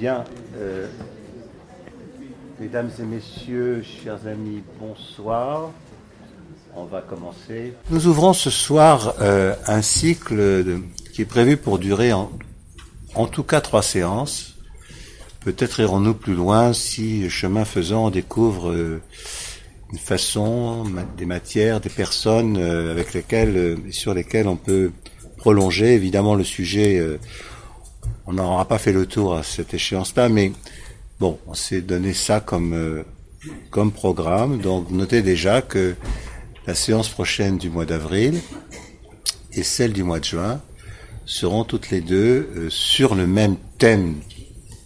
Bien, euh, mesdames et messieurs, chers amis, bonsoir. On va commencer. Nous ouvrons ce soir euh, un cycle qui est prévu pour durer en, tout cas trois séances. Peut-être irons-nous plus loin si, chemin faisant, on découvre euh, une façon, des matières, des personnes avec lesquelles, sur lesquelles on peut prolonger. Évidemment, le sujet, on n'aura pas fait le tour à cette échéance-là, mais bon, on s'est donné ça comme euh, comme programme. Donc, notez déjà que la séance prochaine du mois d'avril et celle du mois de juin seront toutes les deux euh, sur le même thème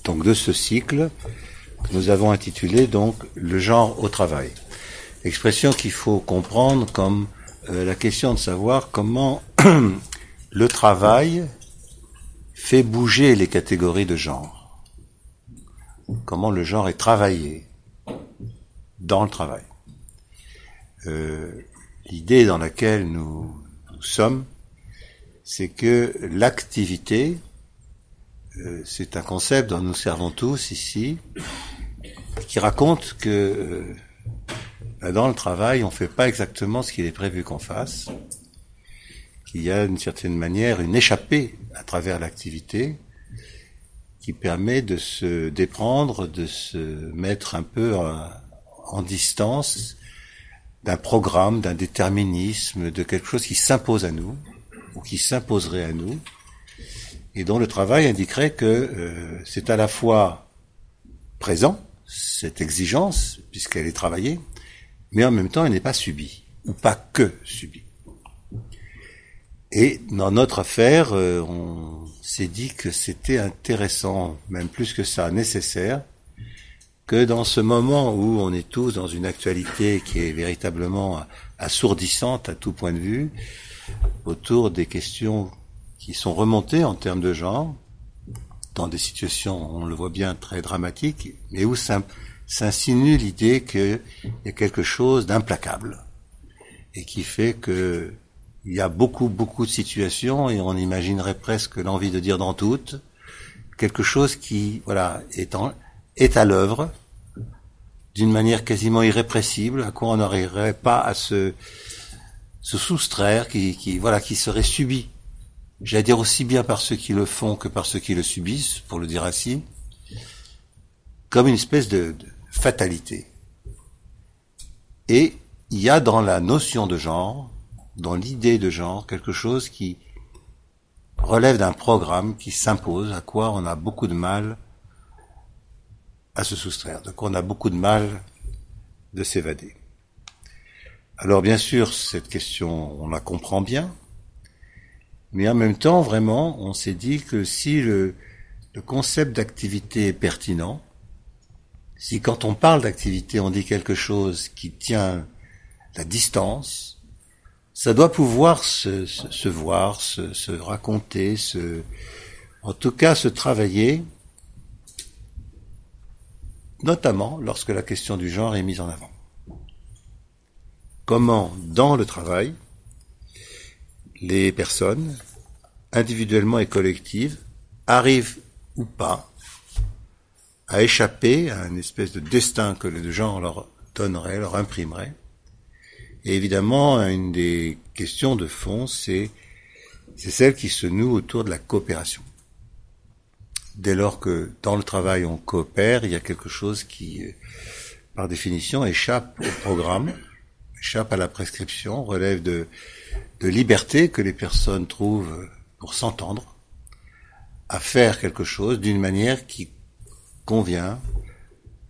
donc de ce cycle que nous avons intitulé donc le genre au travail. Expression qu'il faut comprendre comme euh, la question de savoir comment le travail fait bouger les catégories de genre. Comment le genre est travaillé dans le travail. Euh, L'idée dans laquelle nous, sommes, c'est que l'activité, euh, c'est un concept dont nous servons tous ici, qui raconte que euh, ben, dans le travail, on fait pas exactement ce qu'il est prévu qu'on fasse, qu'il y a d'une certaine manière une échappée à travers l'activité qui permet de se déprendre, de se mettre un peu en, en distance d'un programme, d'un déterminisme, de quelque chose qui s'impose à nous, ou qui s'imposerait à nous, et dont le travail indiquerait que euh, c'est à la fois présent, cette exigence, puisqu'elle est travaillée, mais en même temps elle n'est pas subie, ou pas que subie. Et dans notre affaire, euh, on s'est dit que c'était intéressant, même plus que ça, nécessaire, que dans ce moment où on est tous dans une actualité qui est véritablement assourdissante à tout point de vue, autour des questions qui sont remontées en termes de genre, dans des situations, on le voit bien, très dramatiques, mais où s'in- s'insinue l'idée qu'il y a quelque chose d'implacable et qui fait que il y a beaucoup, beaucoup de situations et on imaginerait presque l'envie de dire dans toutes quelque chose qui, voilà, est, en- est à l'œuvre d'une manière quasiment irrépressible, à quoi on n'arriverait pas à se, se soustraire, qui, qui, voilà, qui serait subi. J'allais dire aussi bien par ceux qui le font que par ceux qui le subissent, pour le dire ainsi, comme une espèce de, de fatalité. Et il y a dans la notion de genre, dans l'idée de genre, quelque chose qui relève d'un programme qui s'impose, à quoi on a beaucoup de mal à se soustraire, de quoi on a beaucoup de mal de s'évader. Alors bien sûr, cette question, on la comprend bien, mais en même temps, vraiment, on s'est dit que si le, le concept d'activité est pertinent, si quand on parle d'activité, on dit quelque chose qui tient la distance, ça doit pouvoir se, se, se voir, se, se raconter, se, en tout cas se travailler, notamment lorsque la question du genre est mise en avant. Comment, dans le travail, les personnes, individuellement et collectives, arrivent ou pas à échapper à une espèce de destin que le genre leur donnerait, leur imprimerait. Et évidemment, une des questions de fond, c'est celle qui se noue autour de la coopération. Dès lors que dans le travail on coopère, il y a quelque chose qui, euh, par définition, échappe au programme, échappe à la prescription, relève de, de liberté que les personnes trouvent pour s'entendre, à faire quelque chose d'une manière qui convient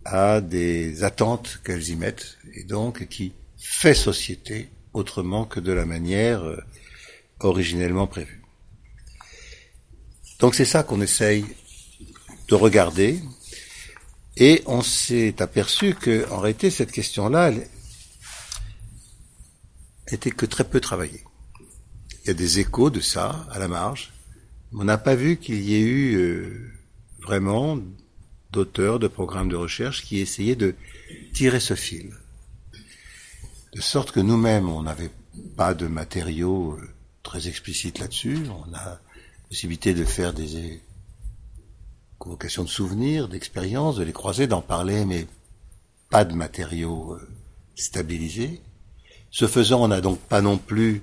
à des attentes qu'elles y mettent, et donc qui fait société autrement que de la manière euh, originellement prévue. Donc c'est ça qu'on essaye de regarder, et on s'est aperçu que, en réalité, cette question-là, était que très peu travaillée. Il y a des échos de ça à la marge, mais on n'a pas vu qu'il y ait eu euh, vraiment d'auteurs de programmes de recherche qui essayaient de tirer ce fil. De sorte que nous-mêmes, on n'avait pas de matériaux euh, très explicites là-dessus. On a possibilité de faire des, convocation de souvenirs, d'expériences, de les croiser, d'en parler, mais pas de matériaux euh, stabilisés. Ce faisant, on n'a donc pas non plus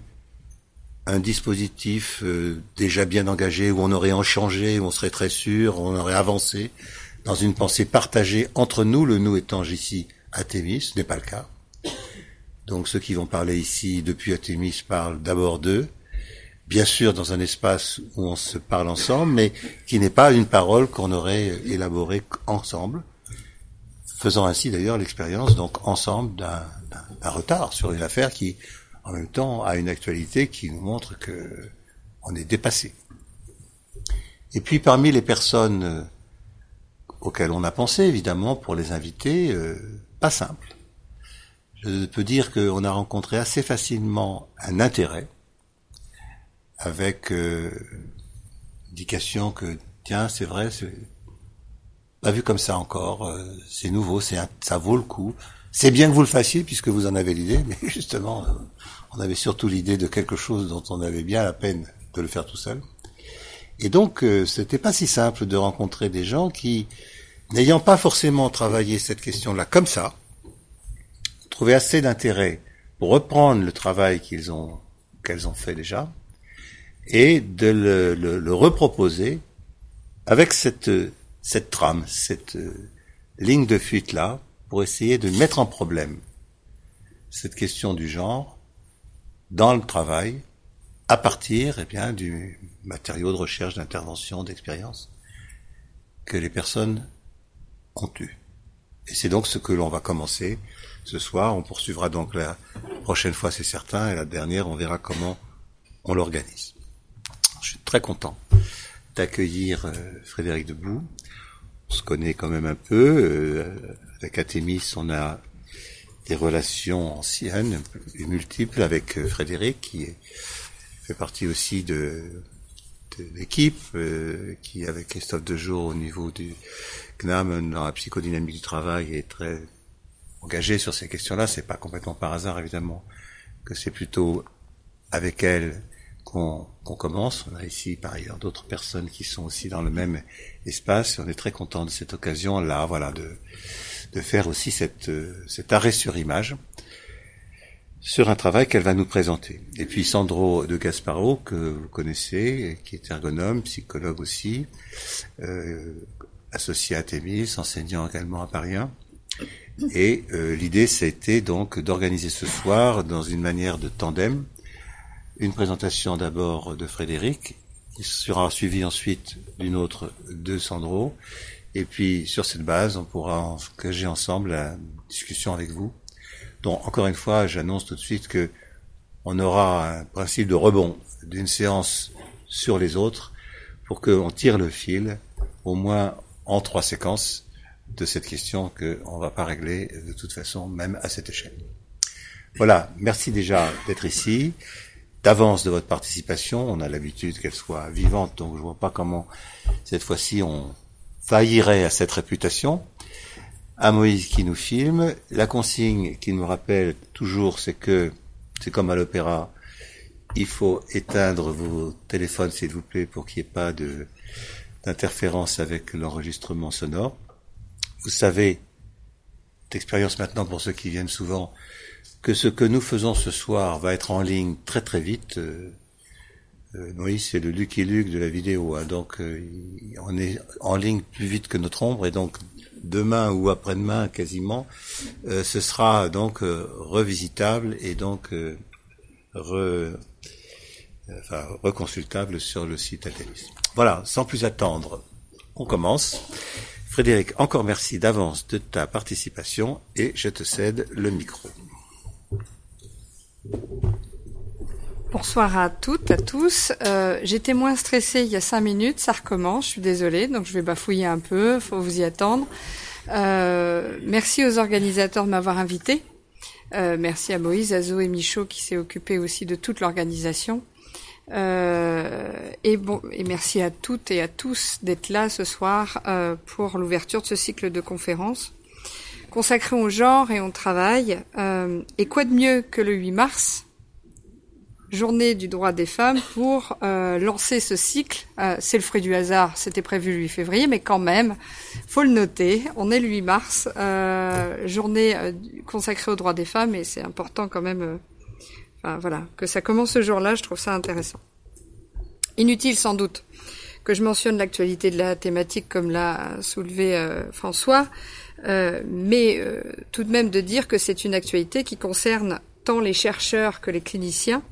un dispositif euh, déjà bien engagé où on aurait en changé, où on serait très sûr, on aurait avancé dans une pensée partagée entre nous, le nous étant ici Athémis, ce n'est pas le cas. Donc ceux qui vont parler ici depuis Athémis parlent d'abord d'eux, bien sûr dans un espace où on se parle ensemble, mais qui n'est pas une parole qu'on aurait élaborée ensemble, faisant ainsi d'ailleurs l'expérience donc ensemble d'un retard sur une affaire qui en même temps a une actualité qui nous montre que on est dépassé. Et puis parmi les personnes euh, auxquelles on a pensé, évidemment, pour les inviter, euh, pas simple. Je peux dire qu'on a rencontré assez facilement un intérêt avec euh, indication que tiens c'est vrai c'est pas vu comme ça encore euh, c'est nouveau c'est ça vaut le coup. C'est bien que vous le fassiez puisque vous en avez l'idée mais justement on avait surtout l'idée de quelque chose dont on avait bien la peine de le faire tout seul. Et donc euh, c'était pas si simple de rencontrer des gens qui n'ayant pas forcément travaillé cette question-là comme ça trouvaient assez d'intérêt pour reprendre le travail qu'ils ont qu'elles ont fait déjà et de le, le, le reproposer avec cette, cette trame, cette euh, ligne de fuite là, pour essayer de mettre en problème cette question du genre dans le travail à partir eh bien, du matériau de recherche, d'intervention, d'expérience que les personnes ont eu. Et c'est donc ce que l'on va commencer ce soir. On poursuivra donc la prochaine fois, c'est certain, et la dernière, on verra comment on l'organise. Je suis très content d'accueillir euh, Frédéric Debout. On se connaît quand même un peu. Euh, avec Athémis, on a des relations anciennes et multiples avec euh, Frédéric, qui fait partie aussi de, de l'équipe, qui avec Christophe Dejour au niveau du CNAM dans la psychodynamique du travail est très engagé sur ces questions-là. C'est pas complètement par hasard, évidemment, que c'est plutôt avec elle qu'on commence. On a ici par ailleurs d'autres personnes qui sont aussi dans le même espace. On est très content de cette occasion-là, voilà, de, de faire aussi cette, cet arrêt sur image sur un travail qu'elle va nous présenter. Et puis Sandro de Gasparo, que vous connaissez, qui est ergonome, psychologue aussi, euh, associé à Thémis, enseignant également à Paris 1. Et euh, l'idée, c'était donc d'organiser ce soir dans une manière de tandem une présentation d'abord de Frédéric, qui sera suivie ensuite d'une autre de Sandro, et puis sur cette base, on pourra engager ensemble la discussion avec vous. Donc encore une fois, j'annonce tout de suite que on aura un principe de rebond d'une séance sur les autres pour qu'on tire le fil, au moins en trois séquences, de cette question qu'on ne va pas régler de toute façon, même à cette échelle. Voilà, merci déjà d'être ici d'avance de votre participation. On a l'habitude qu'elle soit vivante, donc je vois pas comment cette fois-ci on faillirait à cette réputation. À Moïse qui nous filme, la consigne qui nous rappelle toujours, c'est que c'est comme à l'opéra, il faut éteindre vos téléphones s'il vous plaît pour qu'il n'y ait pas d'interférence avec l'enregistrement sonore. Vous savez, d'expérience maintenant pour ceux qui viennent souvent, que ce que nous faisons ce soir va être en ligne très très vite. Euh, euh c'est le Lucky Luke de la vidéo, hein, donc euh, on est en ligne plus vite que notre ombre, et donc demain ou après-demain quasiment, euh, ce sera donc revisitable et donc reconsultable sur le site Athénis. Voilà, sans plus attendre, on commence. Frédéric, encore merci d'avance de ta participation et je te cède le micro. Bonsoir à toutes, à tous. Euh, J'étais moins stressée il y a cinq minutes, ça recommence, je suis désolée, donc je vais bafouiller un peu, faut vous y attendre. Euh, merci aux organisateurs de m'avoir invité. Euh, merci à Moïse, Azo et Michaud qui s'est occupé aussi de toute l'organisation. Euh, et bon, et merci à toutes et à tous d'être là ce soir euh, pour l'ouverture de ce cycle de conférences consacré au genre et au travail. Euh, et quoi de mieux que le 8 mars journée du droit des femmes pour euh, lancer ce cycle? C'est le fruit du hasard, c'était prévu le 8 février, mais quand même, faut le noter, on est le 8 mars, journée consacrée aux droits des femmes, et c'est important quand même voilà, que ça commence ce jour-là, je trouve ça intéressant. Inutile sans doute que je mentionne l'actualité de la thématique comme l'a soulevé François, mais tout de même de dire que c'est une actualité qui concerne tant les chercheurs que les cliniciens,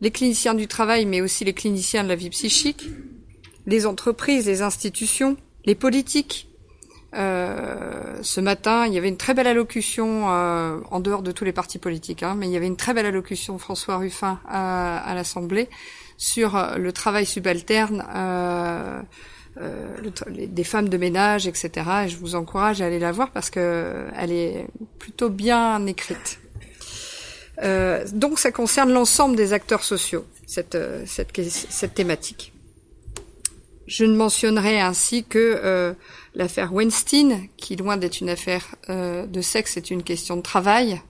les cliniciens du travail, mais aussi les cliniciens de la vie psychique, les entreprises, les institutions, les politiques. Euh, ce matin, il y avait une très belle allocution, euh, en dehors de tous les partis politiques, hein, mais il y avait une très belle allocution François Ruffin à, à l'Assemblée sur euh, le travail subalterne euh, euh, des femmes de ménage, etc. Et je vous encourage à aller la voir parce que elle est plutôt bien écrite. Donc ça concerne l'ensemble des acteurs sociaux, cette, cette, cette, thématique. Je ne mentionnerai ainsi que l'affaire Weinstein, qui loin d'être une affaire euh, de sexe, est une question de travail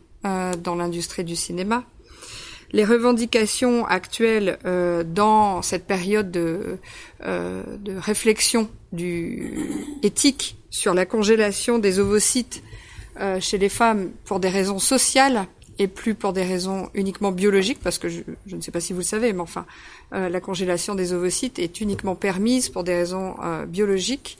dans l'industrie du cinéma. Les revendications actuelles dans cette période de, de réflexion du éthique sur la congélation des ovocytes chez les femmes pour des raisons sociales et plus pour des raisons uniquement biologiques, parce que je, je ne sais pas si vous le savez, mais enfin, euh, la congélation des ovocytes est uniquement permise pour des raisons euh, biologiques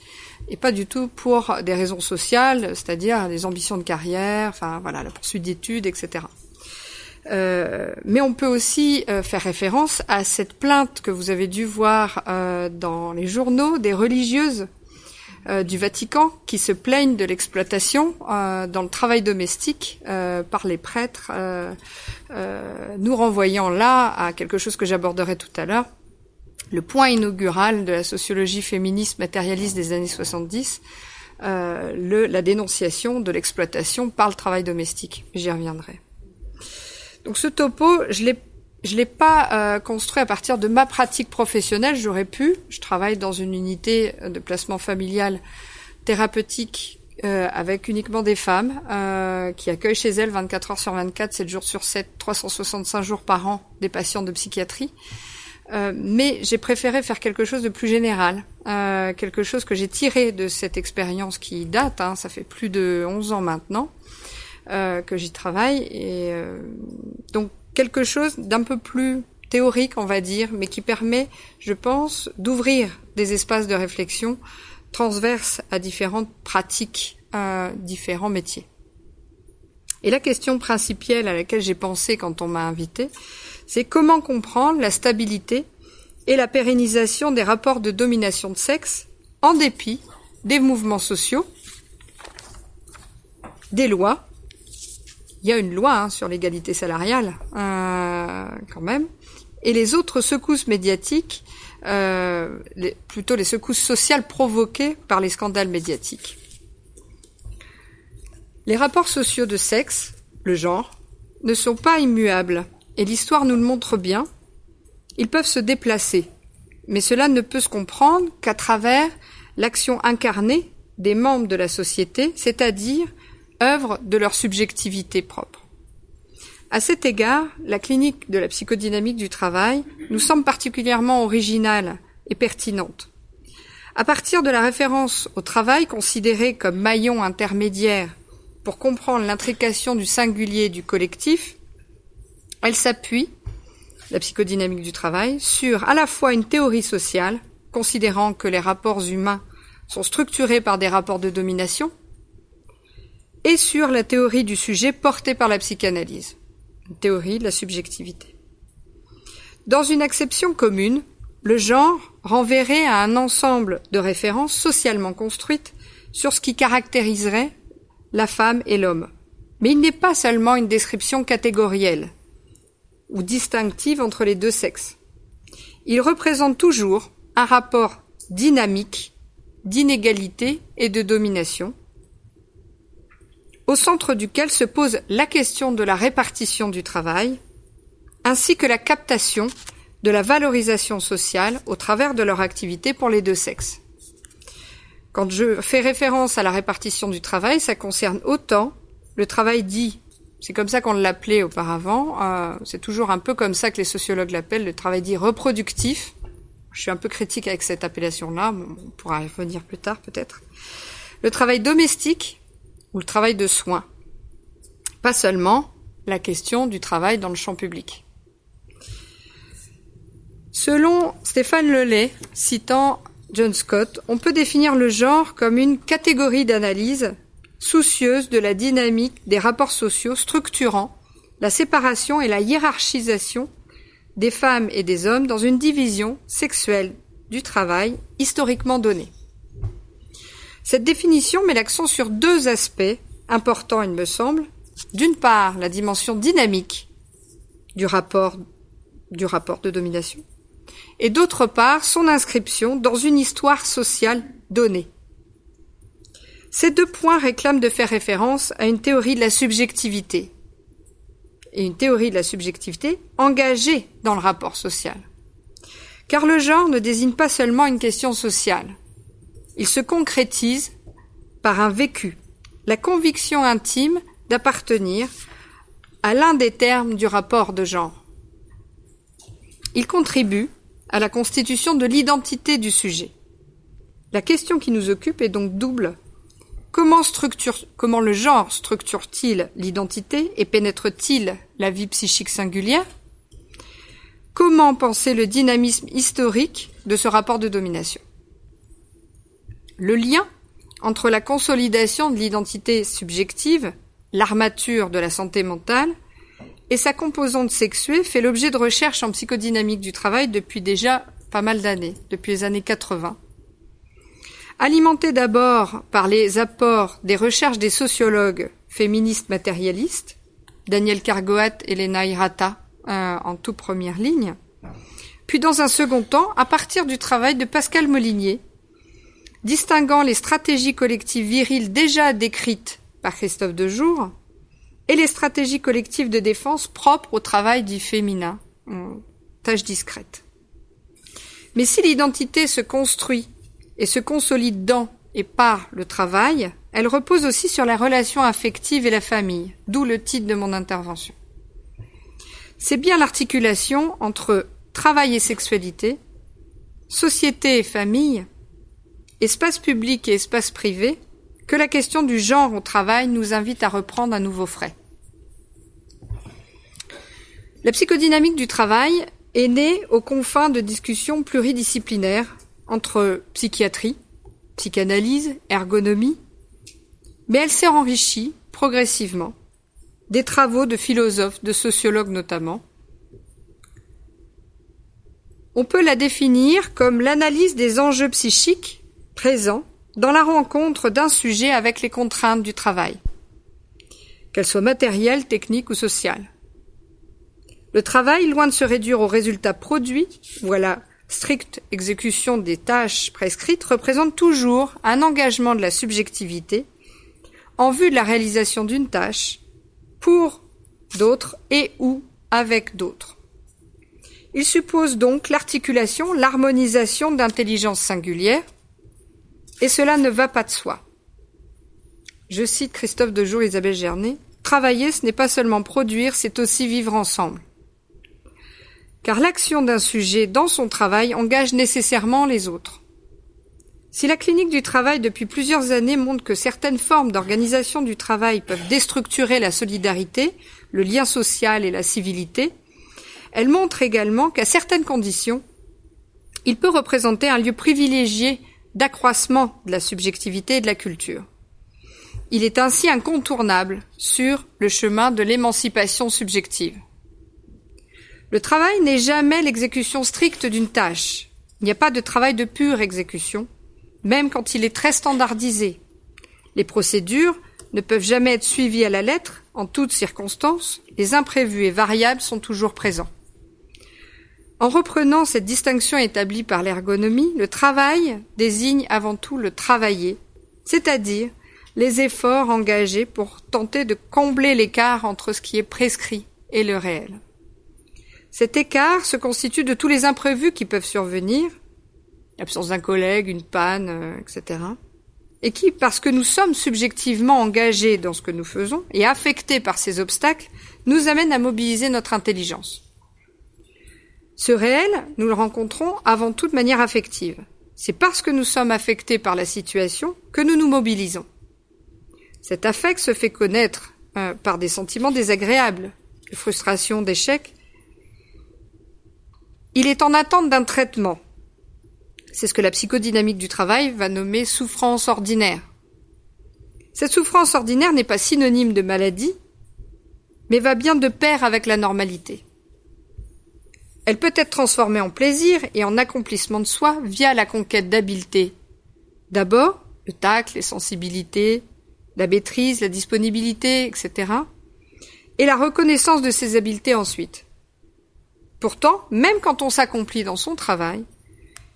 et pas du tout pour des raisons sociales, c'est-à-dire des ambitions de carrière, enfin voilà, la poursuite d'études, etc. Euh, mais on peut aussi euh, faire référence à cette plainte que vous avez dû voir dans les journaux des religieuses euh, du Vatican qui se plaignent de l'exploitation euh, dans le travail domestique euh, par les prêtres, nous renvoyant là à quelque chose que j'aborderai tout à l'heure, le point inaugural de la sociologie féministe matérialiste des années 70, le, la dénonciation de l'exploitation par le travail domestique. J'y reviendrai. Donc ce topo, je l'ai je l'ai pas euh, construit à partir de ma pratique professionnelle. J'aurais pu. Je travaille dans une unité de placement familial thérapeutique euh, avec uniquement des femmes euh, qui accueillent chez elles 24 heures sur 24, 7 jours sur 7, 365 jours par an des patients de psychiatrie. Mais j'ai préféré faire quelque chose de plus général, quelque chose que j'ai tiré de cette expérience qui date, hein, ça fait plus de 11 ans maintenant que j'y travaille, et donc quelque chose d'un peu plus théorique, on va dire, mais qui permet, je pense, d'ouvrir des espaces de réflexion transverses à différentes pratiques, à différents métiers. Et la question principale à laquelle j'ai pensé quand on m'a invité, c'est comment comprendre la stabilité et la pérennisation des rapports de domination de sexe en dépit des mouvements sociaux, des lois il y a une loi hein, sur l'égalité salariale, euh, quand même. Et les autres secousses médiatiques, euh, plutôt les secousses sociales provoquées par les scandales médiatiques. Les rapports sociaux de sexe, le genre, ne sont pas immuables, et l'histoire nous le montre bien. Ils peuvent se déplacer, mais cela ne peut se comprendre qu'à travers l'action incarnée des membres de la société, c'est-à-dire œuvre de leur subjectivité propre. À cet égard, la clinique de la psychodynamique du travail nous semble particulièrement originale et pertinente. À partir de la référence au travail considéré comme maillon intermédiaire pour comprendre l'intrication du singulier et du collectif, elle s'appuie, la psychodynamique du travail, sur à la fois une théorie sociale, considérant que les rapports humains sont structurés par des rapports de domination, et sur la théorie du sujet portée par la psychanalyse, une théorie de la subjectivité. Dans une acception commune, le genre renverrait à un ensemble de références socialement construites sur ce qui caractériserait la femme et l'homme. Mais il n'est pas seulement une description catégorielle ou distinctive entre les deux sexes. Il représente toujours un rapport dynamique d'inégalité et de domination, au centre duquel se pose la question de la répartition du travail, ainsi que la captation de la valorisation sociale au travers de leur activité pour les deux sexes. Quand je fais référence à la répartition du travail, ça concerne autant le travail dit C'est comme ça qu'on l'appelait auparavant. Euh, c'est toujours un peu comme ça que les sociologues l'appellent, le travail dit reproductif. Je suis un peu critique avec cette appellation-là, on pourra y revenir plus tard peut-être. Le travail domestique ou le travail de soins. Pas seulement la question du travail dans le champ public. Selon Stéphane Lelay, citant John Scott, on peut définir le genre comme une catégorie d'analyse soucieuse de la dynamique des rapports sociaux structurant la séparation et la hiérarchisation des femmes et des hommes dans une division sexuelle du travail historiquement donnée. Cette définition met l'accent sur deux aspects importants, il me semble. D'une part, la dimension dynamique du rapport, du rapport de domination, et d'autre part, son inscription dans une histoire sociale donnée. Ces deux points réclament de faire référence à une théorie de la subjectivité, et une théorie de la subjectivité engagée dans le rapport social. Car le genre ne désigne pas seulement une question sociale. Il se concrétise par un vécu, la conviction intime d'appartenir à l'un des termes du rapport de genre. Il contribue à la constitution de l'identité du sujet. La question qui nous occupe est donc double Comment, structure, comment le genre structure-t-il l'identité et pénètre-t-il la vie psychique singulière? Comment penser le dynamisme historique de ce rapport de domination? Le lien entre la consolidation de l'identité subjective, l'armature de la santé mentale, et sa composante sexuée fait l'objet de recherches en psychodynamique du travail depuis déjà pas mal d'années, depuis les années 80 Alimenté d'abord par les apports des recherches des sociologues féministes matérialistes, Daniel Cargoat et Lena Hirata euh, en toute première ligne, puis dans un second temps à partir du travail de Pascal Molinier, distinguant les stratégies collectives viriles déjà décrites par Christophe Dejour et les stratégies collectives de défense propres au travail dit féminin, tâche discrète. Mais si l'identité se construit et se consolide dans et par le travail, elle repose aussi sur la relation affective et la famille, d'où le titre de mon intervention. C'est bien l'articulation entre travail et sexualité, société et famille, espace public et espace privé, que la question du genre au travail nous invite à reprendre un nouveau frais. La psychodynamique du travail est née aux confins de discussions pluridisciplinaires entre psychiatrie, psychanalyse, ergonomie, mais elle s'est enrichie progressivement des travaux de philosophes, de sociologues notamment. On peut la définir comme l'analyse des enjeux psychiques présents dans la rencontre d'un sujet avec les contraintes du travail, qu'elles soient matérielles, techniques ou sociales. Le travail, loin de se réduire aux résultats produits voilà stricte exécution des tâches prescrites représente toujours un engagement de la subjectivité en vue de la réalisation d'une tâche pour d'autres et ou avec d'autres. Il suppose donc l'articulation, l'harmonisation d'intelligence singulière, et cela ne va pas de soi. Je cite Christophe Dejour et Isabelle Gernet, Travailler, ce n'est pas seulement produire, c'est aussi vivre ensemble car l'action d'un sujet dans son travail engage nécessairement les autres. Si la clinique du travail depuis plusieurs années montre que certaines formes d'organisation du travail peuvent déstructurer la solidarité, le lien social et la civilité, elle montre également qu'à certaines conditions, il peut représenter un lieu privilégié d'accroissement de la subjectivité et de la culture. Il est ainsi incontournable sur le chemin de l'émancipation subjective. Le travail n'est jamais l'exécution stricte d'une tâche. Il n'y a pas de travail de pure exécution, même quand il est très standardisé. Les procédures ne peuvent jamais être suivies à la lettre, en toutes circonstances, les imprévus et variables sont toujours présents. En reprenant cette distinction établie par l'ergonomie, le travail désigne avant tout le travailler, c'est-à-dire les efforts engagés pour tenter de combler l'écart entre ce qui est prescrit et le réel. Cet écart se constitue de tous les imprévus qui peuvent survenir, l'absence d'un collègue, une panne, euh, etc. et qui, parce que nous sommes subjectivement engagés dans ce que nous faisons et affectés par ces obstacles, nous amène à mobiliser notre intelligence. Ce réel, nous le rencontrons avant toute manière affective. C'est parce que nous sommes affectés par la situation que nous nous mobilisons. Cet affect se fait connaître euh, par des sentiments désagréables, de frustration, d'échec. Il est en attente d'un traitement. C'est ce que la psychodynamique du travail va nommer souffrance ordinaire. Cette souffrance ordinaire n'est pas synonyme de maladie, mais va bien de pair avec la normalité. Elle peut être transformée en plaisir et en accomplissement de soi via la conquête d'habiletés. D'abord, le tact, les sensibilités, la maîtrise, la disponibilité, etc. Et la reconnaissance de ces habiletés ensuite. Pourtant, même quand on s'accomplit dans son travail,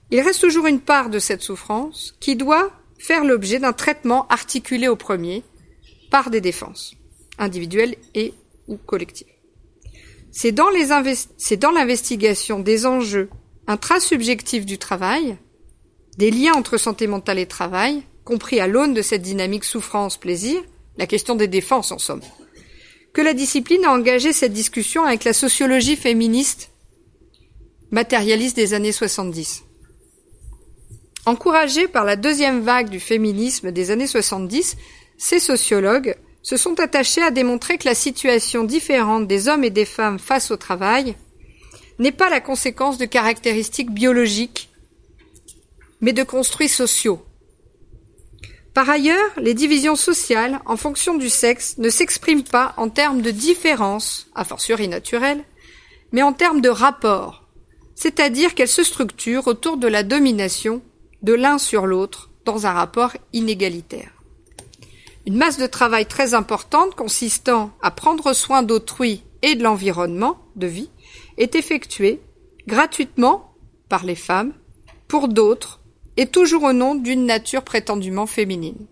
il reste toujours une part de cette souffrance qui doit faire l'objet d'un traitement articulé au premier par des défenses, individuelles et ou collectives. C'est dans l'investigation des enjeux intrasubjectifs du travail, des liens entre santé mentale et travail, compris à l'aune de cette dynamique souffrance-plaisir, la question des défenses en somme, que la discipline a engagé cette discussion avec la sociologie féministe matérialiste des années 70. Encouragés par la deuxième vague du féminisme des années 70, ces sociologues se sont attachés à démontrer que la situation différente des hommes et des femmes face au travail n'est pas la conséquence de caractéristiques biologiques, mais de construits sociaux. Par ailleurs, les divisions sociales, en fonction du sexe, ne s'expriment pas en termes de différence, a fortiori naturelle, mais en termes de rapport, c'est-à-dire qu'elles se structurent autour de la domination de l'un sur l'autre dans un rapport inégalitaire. Une masse de travail très importante consistant à prendre soin d'autrui et de l'environnement de vie est effectuée gratuitement par les femmes pour d'autres et toujours au nom d'une nature prétendument féminine.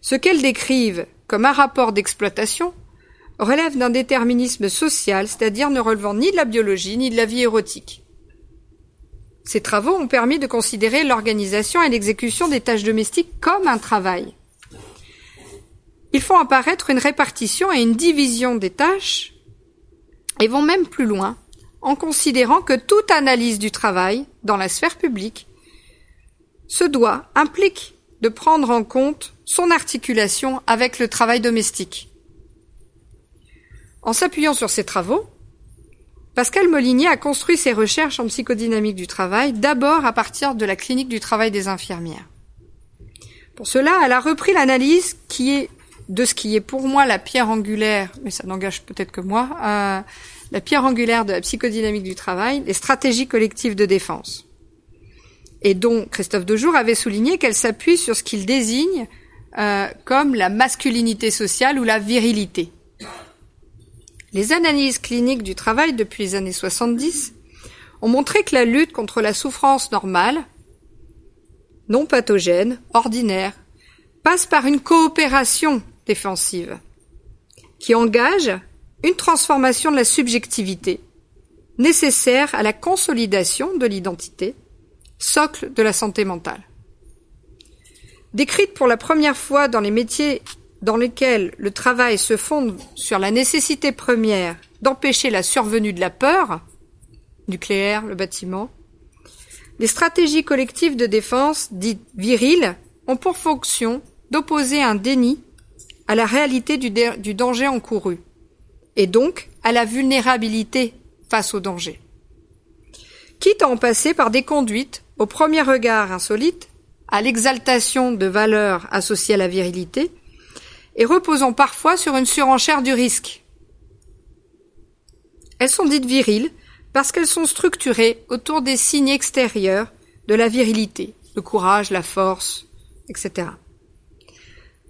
Ce qu'elles décrivent comme un rapport d'exploitation relève d'un déterminisme social, c'est-à-dire ne relevant ni de la biologie ni de la vie érotique. Ces travaux ont permis de considérer l'organisation et l'exécution des tâches domestiques comme un travail, ils font apparaître une répartition et une division des tâches et vont même plus loin en considérant que toute analyse du travail dans la sphère publique se doit, implique de prendre en compte son articulation avec le travail domestique. En s'appuyant sur ces travaux, Pascal Molinier a construit ses recherches en psychodynamique du travail d'abord à partir de la clinique du travail des infirmières. Pour cela, elle a repris l'analyse qui est de ce qui est pour moi la pierre angulaire, mais ça n'engage peut-être que moi, euh, la pierre angulaire de la psychodynamique du travail, les stratégies collectives de défense. Et dont Christophe Dejour avait souligné qu'elle s'appuie sur ce qu'il désigne euh, comme la masculinité sociale ou la virilité. Les analyses cliniques du travail depuis les années 70 ont montré que la lutte contre la souffrance normale, non pathogène, ordinaire, passe par une coopération défensive, qui engage une transformation de la subjectivité, nécessaire à la consolidation de l'identité, socle de la santé mentale. Décrite pour la première fois dans les métiers dans lesquels le travail se fonde sur la nécessité première d'empêcher la survenue de la peur, nucléaire, le bâtiment, les stratégies collectives de défense, dites viriles, ont pour fonction d'opposer un déni à la réalité du, du danger encouru, et donc à la vulnérabilité face au danger. Quitte à en passer par des conduites, au premier regard insolites, à l'exaltation de valeurs associées à la virilité, et reposant parfois sur une surenchère du risque. Elles sont dites viriles parce qu'elles sont structurées autour des signes extérieurs de la virilité, le courage, la force, etc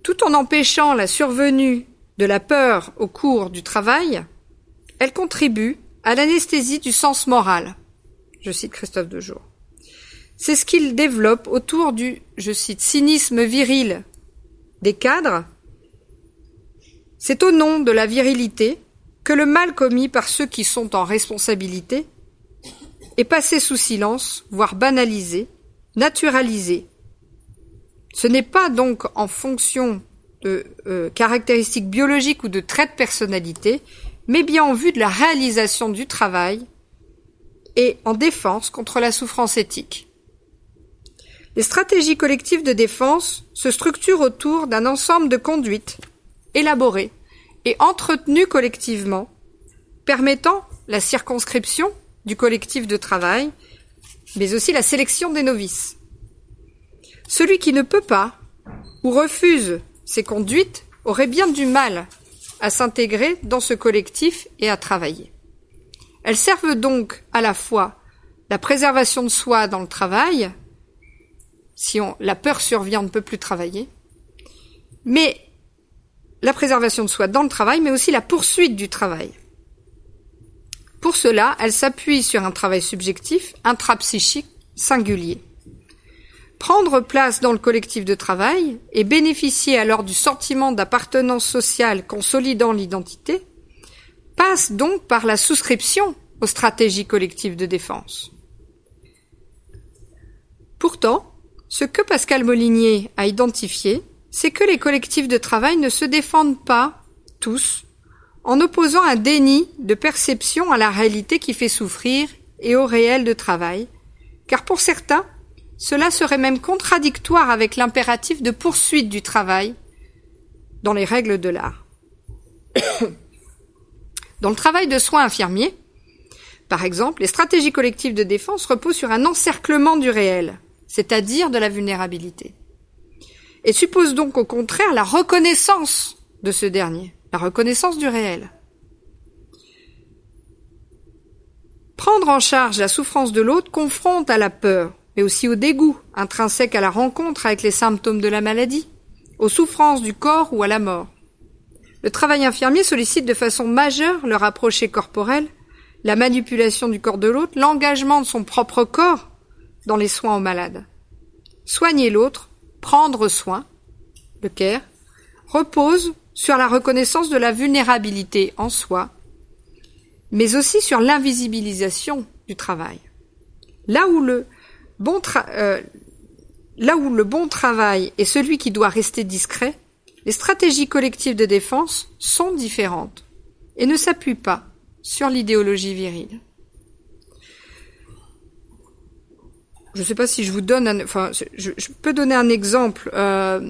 tout en empêchant la survenue de la peur au cours du travail, elle contribue à l'anesthésie du sens moral. Je cite Christophe Dejour. C'est ce qu'il développe autour du, je cite, cynisme viril des cadres. C'est au nom de la virilité que le mal commis par ceux qui sont en responsabilité est passé sous silence, voire banalisé, naturalisé, Ce n'est pas donc en fonction de euh, caractéristiques biologiques ou de traits de personnalité, mais bien en vue de la réalisation du travail et en défense contre la souffrance éthique. Les stratégies collectives de défense se structurent autour d'un ensemble de conduites élaborées et entretenues collectivement, permettant la circonscription du collectif de travail, mais aussi la sélection des novices. Celui qui ne peut pas ou refuse ces conduites aurait bien du mal à s'intégrer dans ce collectif et à travailler. Elles servent donc à la fois la préservation de soi dans le travail, si la peur survient, on ne peut plus travailler, mais la préservation de soi dans le travail, mais aussi la poursuite du travail. Pour cela, elle s'appuie sur un travail subjectif, intrapsychique, singulier. Prendre place dans le collectif de travail et bénéficier alors du sentiment d'appartenance sociale consolidant l'identité passe donc par la souscription aux stratégies collectives de défense. Pourtant, ce que Pascal Molinier a identifié, c'est que les collectifs de travail ne se défendent pas, tous, en opposant un déni de perception à la réalité qui fait souffrir et au réel de travail, car pour certains, cela serait même contradictoire avec l'impératif de poursuite du travail dans les règles de l'art. dans le travail de soins infirmiers, par exemple, les stratégies collectives de défense reposent sur un encerclement du réel, c'est-à-dire de la vulnérabilité, et supposent donc au contraire la reconnaissance de ce dernier, la reconnaissance du réel. Prendre en charge la souffrance de l'autre confronte à la peur, mais aussi au dégoût intrinsèque à la rencontre avec les symptômes de la maladie, aux souffrances du corps ou à la mort. Le travail infirmier sollicite de façon majeure le rapproché corporel, la manipulation du corps de l'autre, l'engagement de son propre corps dans les soins aux malades. Soigner l'autre, prendre soin, le care, repose sur la reconnaissance de la vulnérabilité en soi, mais aussi sur l'invisibilisation du travail. Là où le bon euh, là où le bon travail est celui qui doit rester discret, les stratégies collectives de défense sont différentes et ne s'appuient pas sur l'idéologie virile. Je ne sais pas si je vous donne, un, enfin, je, peux donner un exemple euh,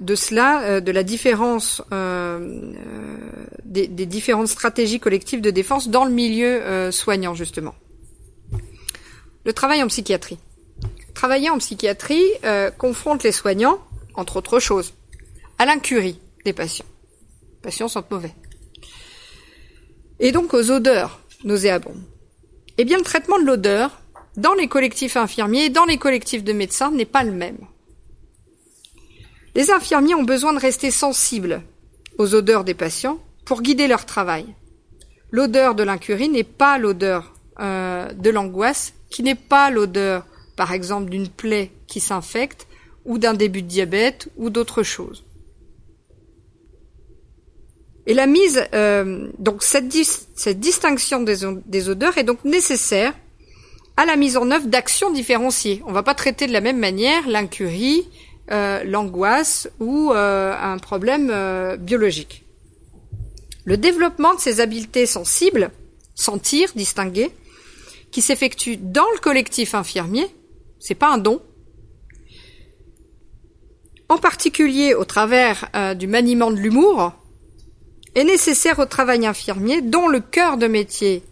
de cela, euh, de la différence des, des, différentes stratégies collectives de défense dans le milieu soignant justement. Le travail en psychiatrie. Travailler en psychiatrie euh, confronte les soignants, entre autres choses, à l'incurie des patients. Les patients sont mauvais. Et donc aux odeurs nauséabondes. Eh bien, le traitement de l'odeur, dans les collectifs infirmiers, dans les collectifs de médecins, n'est pas le même. Les infirmiers ont besoin de rester sensibles aux odeurs des patients pour guider leur travail. L'odeur de l'incurie n'est pas l'odeur euh, de l'angoisse, qui n'est pas l'odeur par exemple d'une plaie qui s'infecte, ou d'un début de diabète, ou d'autre chose. Et la mise, euh, donc cette, cette distinction des, des, odeurs est donc nécessaire à la mise en œuvre d'actions différenciées. On ne va pas traiter de la même manière l'incurie, euh, l'angoisse ou euh, un problème biologique. Le développement de ces habiletés sensibles, sentir, distinguer, qui s'effectue dans le collectif infirmier, c'est pas un don. En particulier au travers euh, du maniement de l'humour, est nécessaire au travail infirmier dont le cœur de métier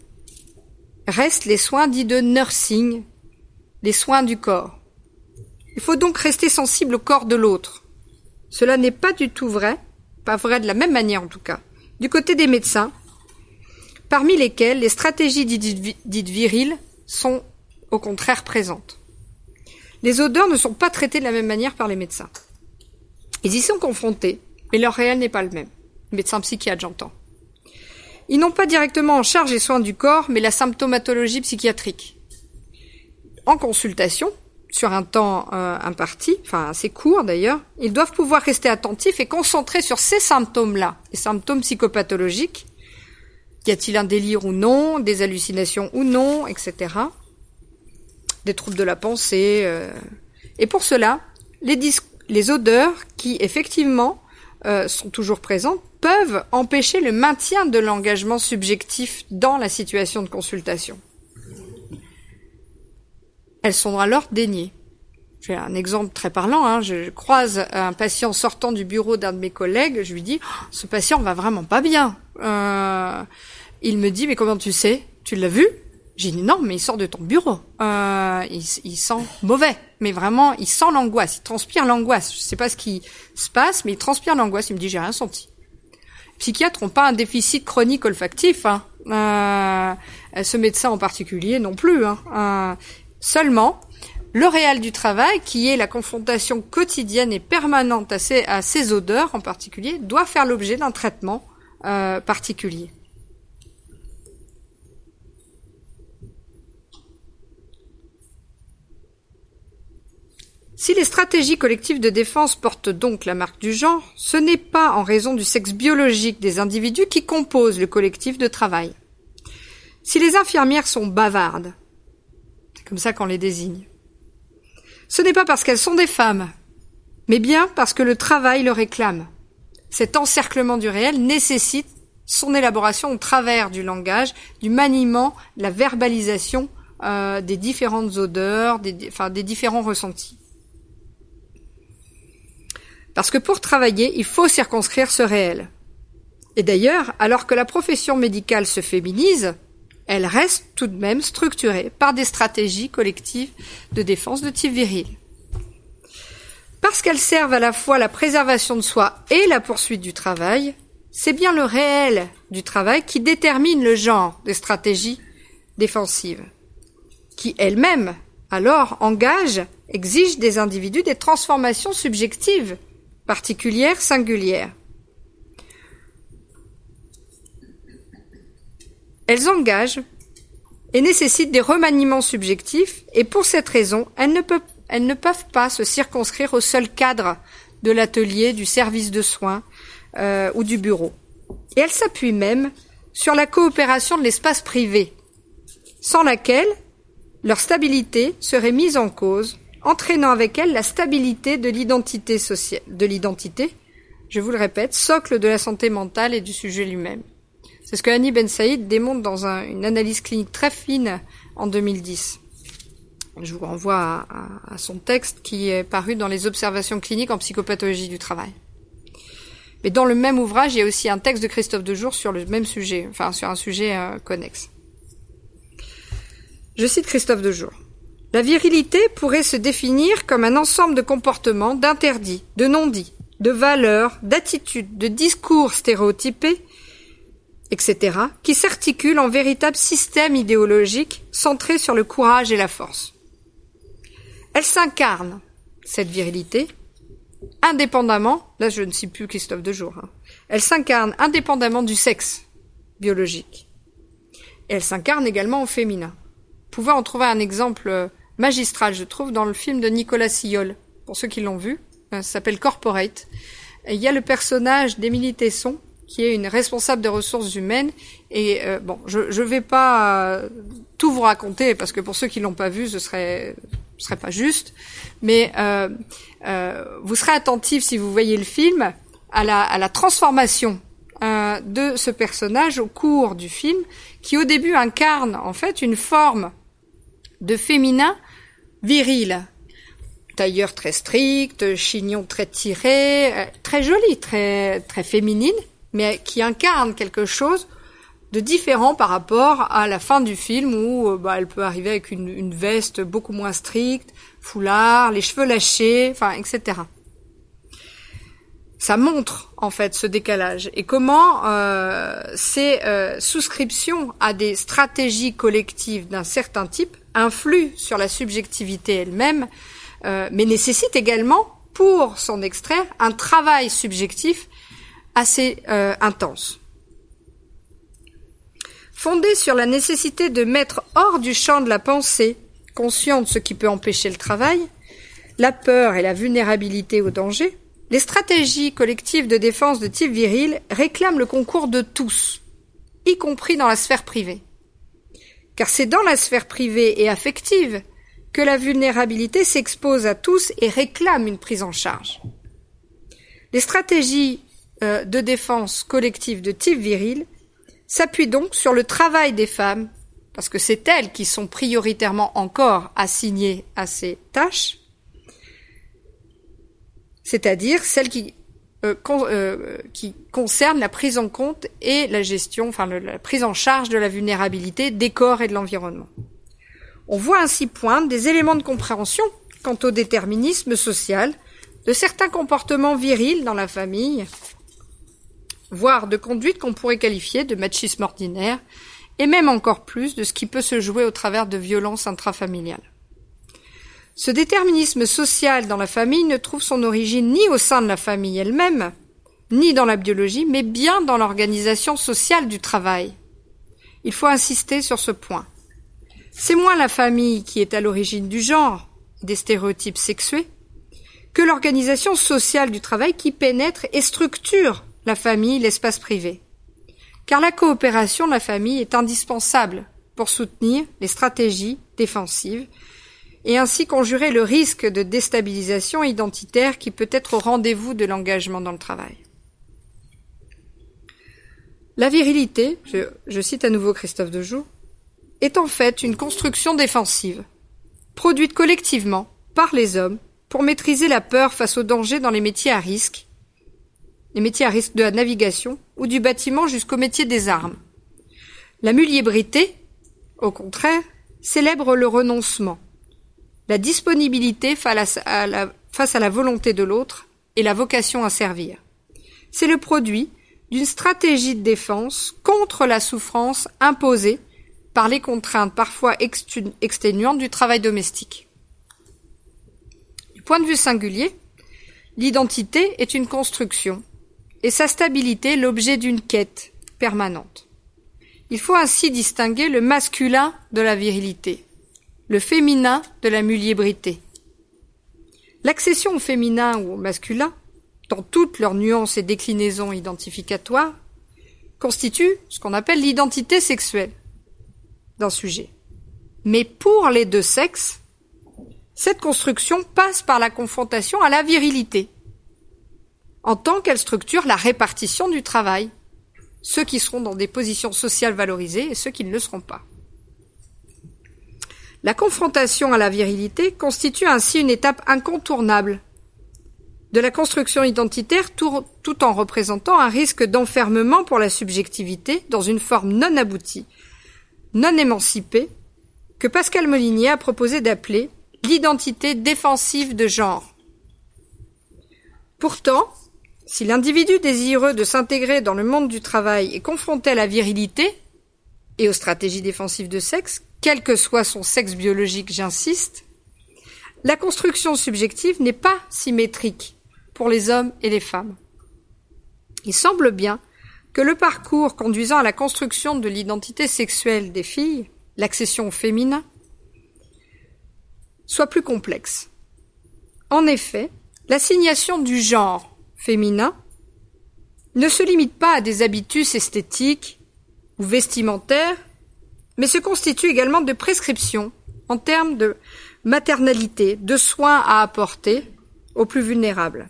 reste les soins dits de nursing, les soins du corps. Il faut donc rester sensible au corps de l'autre. Cela n'est pas du tout vrai, pas vrai de la même manière en tout cas, du côté des médecins, parmi lesquels les stratégies dites viriles sont au contraire présentes. Les odeurs ne sont pas traitées de la même manière par les médecins. Ils y sont confrontés, mais leur réel n'est pas le même. Les médecins psychiatres, j'entends. Ils n'ont pas directement en charge les soins du corps, mais la symptomatologie psychiatrique. En consultation, sur un temps euh, imparti, enfin assez court d'ailleurs, ils doivent pouvoir rester attentifs et concentrés sur ces symptômes-là, les symptômes psychopathologiques. Y a-t-il un délire ou non, des hallucinations ou non, etc des troubles de la pensée. Euh. Et pour cela, les, les odeurs qui effectivement euh, sont toujours présentes peuvent empêcher le maintien de l'engagement subjectif dans la situation de consultation. Elles sont alors déniées. J'ai un exemple très parlant. Hein. Je croise un patient sortant du bureau d'un de mes collègues. Je lui dis oh, "Ce patient va vraiment pas bien." Euh, il me dit "Mais comment tu sais? Tu l'as vu? J'ai dit non, mais il sort de ton bureau. Euh, il, il, sent mauvais, mais vraiment, il sent l'angoisse, il transpire l'angoisse. Je sais pas ce qui se passe, mais il transpire l'angoisse. Il me dit j'ai rien senti. Les psychiatres n'ont pas un déficit chronique olfactif. Hein. Euh, ce médecin en particulier non plus. Hein. Euh, seulement, le réel du travail, qui est la confrontation quotidienne et permanente à ces, à ces odeurs en particulier, doit faire l'objet d'un traitement euh, particulier. Si les stratégies collectives de défense portent donc la marque du genre, ce n'est pas en raison du sexe biologique des individus qui composent le collectif de travail. Si les infirmières sont bavardes, c'est comme ça qu'on les désigne, ce n'est pas parce qu'elles sont des femmes, mais bien parce que le travail le réclame. Cet encerclement du réel nécessite son élaboration au travers du langage, du maniement, la verbalisation euh, des différentes odeurs, des différents ressentis. Parce que pour travailler, il faut circonscrire ce réel. Et d'ailleurs, alors que la profession médicale se féminise, elle reste tout de même structurée par des stratégies collectives de défense de type viril. Parce qu'elles servent à la fois la préservation de soi et la poursuite du travail, c'est bien le réel du travail qui détermine le genre des stratégies défensives, qui elles-mêmes, alors, engagent, exigent des individus des transformations subjectives particulière, singulière. Elles engagent et nécessitent des remaniements subjectifs et pour cette raison, elles ne, peuvent, pas se circonscrire au seul cadre de l'atelier, du service de soins euh, ou du bureau. Et elles s'appuient même sur la coopération de l'espace privé, sans laquelle leur stabilité serait mise en cause entraînant avec elle la stabilité de l'identité sociale, de l'identité, je vous le répète, socle de la santé mentale et du sujet lui-même. C'est ce que Annie Ben Saïd démontre dans une analyse clinique très fine en 2010. Je vous renvoie à, son texte qui est paru dans les observations cliniques en psychopathologie du travail. Mais dans le même ouvrage, il y a aussi un texte de Christophe Dejour sur le même sujet, enfin sur un sujet euh, connexe. Je cite Christophe Dejour. La virilité pourrait se définir comme un ensemble de comportements, d'interdits, de non-dits, de valeurs, d'attitudes, de discours stéréotypés, etc., qui s'articulent en véritable système idéologique centré sur le courage et la force. Elle s'incarne, cette virilité, indépendamment, là je ne cite plus Christophe de Jour, hein, elle s'incarne indépendamment du sexe biologique. Elle s'incarne également au féminin. Vous pouvez en trouver un exemple magistral, je trouve, dans le film de Nicolas Sillol. Pour ceux qui l'ont vu, euh, ça s'appelle Corporate. il y a le personnage d'Émilie Tesson, qui est une responsable des ressources humaines. Et euh, bon, je ne vais pas euh, tout vous raconter parce que pour ceux qui l'ont pas vu, ce serait ce serait pas juste. Mais vous serez attentif si vous voyez le film à la, à la transformation de ce personnage au cours du film, qui au début incarne en fait une forme de féminin viril. Tailleur très strict, chignon très tiré, euh, très jolie, très, très féminine, mais qui incarne quelque chose de différent par rapport à la fin du film où euh, bah, elle peut arriver avec une, veste beaucoup moins stricte, foulard, les cheveux lâchés, enfin, etc. Ça montre en fait ce décalage et comment euh, ces souscriptions à des stratégies collectives d'un certain type influe sur la subjectivité elle-même, euh, mais nécessite également, pour s'en extraire, un travail subjectif assez euh, intense. Fondé sur la nécessité de mettre hors du champ de la pensée, conscient de ce qui peut empêcher le travail, la peur et la vulnérabilité au danger, les stratégies collectives de défense de type viril réclament le concours de tous, y compris dans la sphère privée car c'est dans la sphère privée et affective que la vulnérabilité s'expose à tous et réclame une prise en charge. Les stratégies euh, de défense collective de type viril s'appuient donc sur le travail des femmes, parce que c'est elles qui sont prioritairement encore assignées à ces tâches, c'est-à-dire celles qui, euh, euh, qui concernent la prise en compte et la gestion, enfin la prise en charge de la vulnérabilité des corps et de l'environnement. On voit ainsi poindre des éléments de compréhension quant au déterminisme social de certains comportements virils dans la famille, voire de conduite qu'on pourrait qualifier de machisme ordinaire, et même encore plus de ce qui peut se jouer au travers de violences intrafamiliales. Ce déterminisme social dans la famille ne trouve son origine ni au sein de la famille elle-même, ni dans la biologie, mais bien dans l'organisation sociale du travail. Il faut insister sur ce point. C'est moins la famille qui est à l'origine du genre, des stéréotypes sexués, que l'organisation sociale du travail qui pénètre et structure la famille, l'espace privé. Car la coopération de la famille est indispensable pour soutenir les stratégies défensives et ainsi conjurer le risque de déstabilisation identitaire qui peut être au rendez-vous de l'engagement dans le travail. La virilité, je, cite à nouveau Christophe Dejoux, est en fait une construction défensive, produite collectivement par les hommes pour maîtriser la peur face aux dangers dans les métiers à risque, les métiers à risque de la navigation ou du bâtiment jusqu'au métier des armes. La muliebrité, au contraire, célèbre le renoncement, la disponibilité face à la, volonté de l'autre et la vocation à servir. C'est le produit d'une stratégie de défense contre la souffrance imposée par les contraintes parfois exténuantes du travail domestique. Du point de vue singulier, l'identité est une construction et sa stabilité l'objet d'une quête permanente. Il faut ainsi distinguer le masculin de la virilité le féminin de la muliebrité. L'accession au féminin ou au masculin, dans toutes leurs nuances et déclinaisons identificatoires, constitue ce qu'on appelle l'identité sexuelle d'un sujet. Mais pour les deux sexes, cette construction passe par la confrontation à la virilité, en tant qu'elle structure la répartition du travail, ceux qui seront dans des positions sociales valorisées et ceux qui ne le seront pas. La confrontation à la virilité constitue ainsi une étape incontournable de la construction identitaire tout, en représentant un risque d'enfermement pour la subjectivité dans une forme non aboutie, non émancipée, que Pascal Molinier a proposé d'appeler l'identité défensive de genre. Pourtant, si l'individu désireux de s'intégrer dans le monde du travail est confronté à la virilité et aux stratégies défensives de sexe, quel que soit son sexe biologique, j'insiste, la construction subjective n'est pas symétrique pour les hommes et les femmes. Il semble bien que le parcours conduisant à la construction de l'identité sexuelle des filles, l'accession au féminin, soit plus complexe. En effet, l'assignation du genre féminin ne se limite pas à des habitus esthétiques ou vestimentaires mais se constitue également de prescriptions en termes de maternalité, de soins à apporter aux plus vulnérables.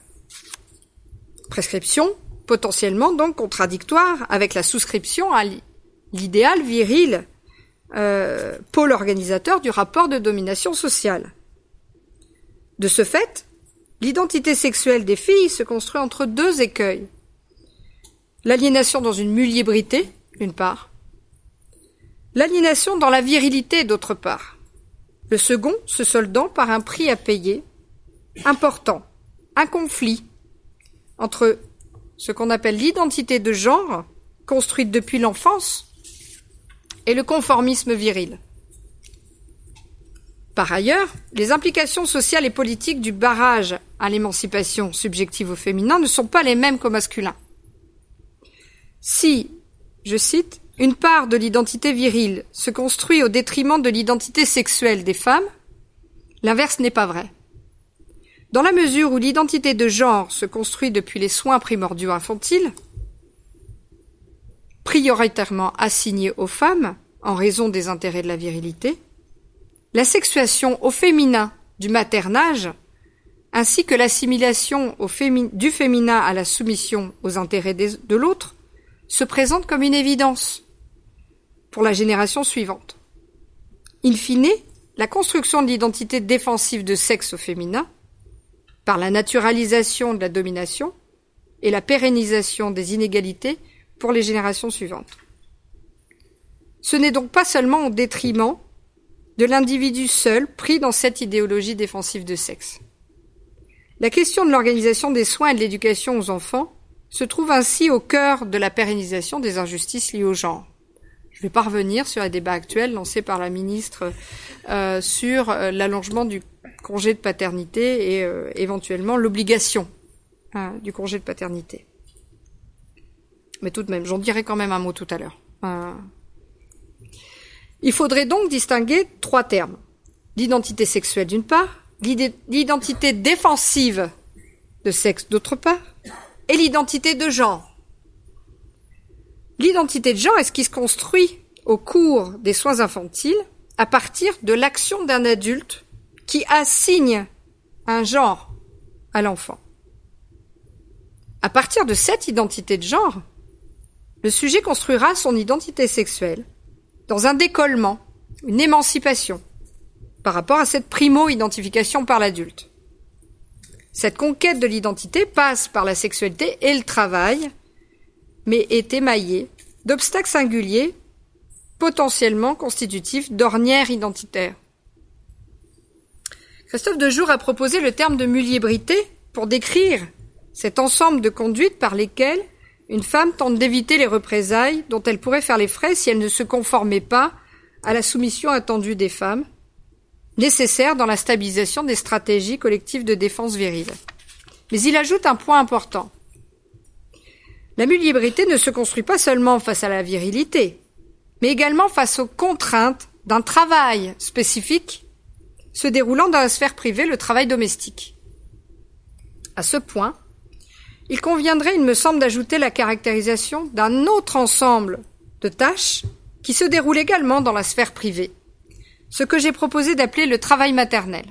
Prescription potentiellement donc contradictoire avec la souscription à l'idéal viril euh, pôle organisateur du rapport de domination sociale. De ce fait, l'identité sexuelle des filles se construit entre deux écueils. L'aliénation dans une muliebrité, d'une part, L'aliénation dans la virilité, d'autre part. Le second se soldant par un prix à payer important, un conflit entre ce qu'on appelle l'identité de genre, construite depuis l'enfance, et le conformisme viril. Par ailleurs, les implications sociales et politiques du barrage à l'émancipation subjective au féminin ne sont pas les mêmes qu'au masculin. Si, je cite, une part de l'identité virile se construit au détriment de l'identité sexuelle des femmes, l'inverse n'est pas vrai. Dans la mesure où l'identité de genre se construit depuis les soins primordiaux infantiles, prioritairement assignés aux femmes en raison des intérêts de la virilité, la sexuation au féminin du maternage, ainsi que l'assimilation du féminin à la soumission aux intérêts de l'autre, se présente comme une évidence pour la génération suivante. In fine, la construction de l'identité défensive de sexe au féminin, par la naturalisation de la domination et la pérennisation des inégalités pour les générations suivantes. Ce n'est donc pas seulement au détriment de l'individu seul pris dans cette idéologie défensive de sexe. La question de l'organisation des soins et de l'éducation aux enfants se trouve ainsi au cœur de la pérennisation des injustices liées au genre. Je vais pas revenir sur les débats actuels lancés par la ministre euh, sur euh, l'allongement du congé de paternité et euh, éventuellement l'obligation hein, du congé de paternité. Mais tout de même, j'en dirai quand même un mot tout à l'heure. Il faudrait donc distinguer trois termes. L'identité sexuelle d'une part, l'identité défensive de sexe d'autre part, et l'identité de genre. L'identité de genre est ce qui se construit au cours des soins infantiles à partir de l'action d'un adulte qui assigne un genre à l'enfant. À partir de cette identité de genre, le sujet construira son identité sexuelle dans un décollement, une émancipation par rapport à cette primo-identification par l'adulte. Cette conquête de l'identité passe par la sexualité et le travail, mais est émaillée d'obstacles singuliers potentiellement constitutifs d'ornières identitaires. Christophe Dejour a proposé le terme de muliebrité pour décrire cet ensemble de conduites par lesquelles une femme tente d'éviter les représailles dont elle pourrait faire les frais si elle ne se conformait pas à la soumission attendue des femmes, nécessaire dans la stabilisation des stratégies collectives de défense virile. Mais il ajoute un point important. La mulliébrité ne se construit pas seulement face à la virilité, mais également face aux contraintes d'un travail spécifique se déroulant dans la sphère privée, le travail domestique. À ce point, il conviendrait, il me semble, d'ajouter la caractérisation d'un autre ensemble de tâches qui se déroulent également dans la sphère privée, ce que j'ai proposé d'appeler le travail maternel,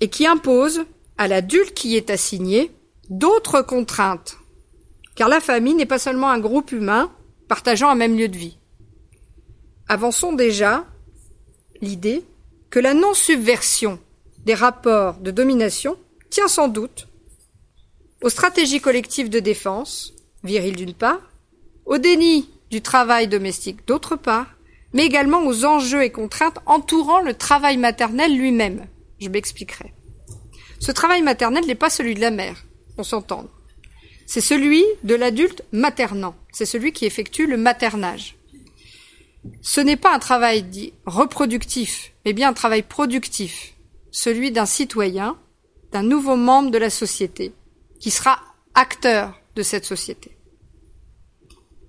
et qui impose à l'adulte qui y est assigné d'autres contraintes, car la famille n'est pas seulement un groupe humain partageant un même lieu de vie. Avançons déjà l'idée que la non-subversion des rapports de domination tient sans doute aux stratégies collectives de défense, viriles d'une part, au déni du travail domestique d'autre part, mais également aux enjeux et contraintes entourant le travail maternel lui-même. Je m'expliquerai. Ce travail maternel n'est pas celui de la mère, on s'entend. C'est celui de l'adulte maternant, c'est celui qui effectue le maternage. Ce n'est pas un travail dit reproductif, mais bien un travail productif, celui d'un citoyen, d'un nouveau membre de la société, qui sera acteur de cette société.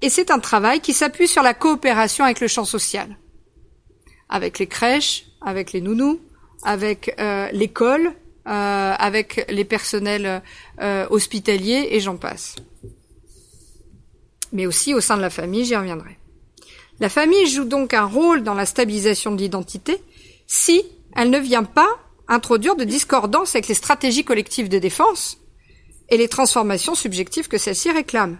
Et c'est un travail qui s'appuie sur la coopération avec le champ social, avec les crèches, avec les nounous, avec euh, l'école, avec les personnels euh, hospitaliers et j'en passe. Mais aussi au sein de la famille, j'y reviendrai. La famille joue donc un rôle dans la stabilisation de l'identité si elle ne vient pas introduire de discordance avec les stratégies collectives de défense et les transformations subjectives que celles-ci réclament.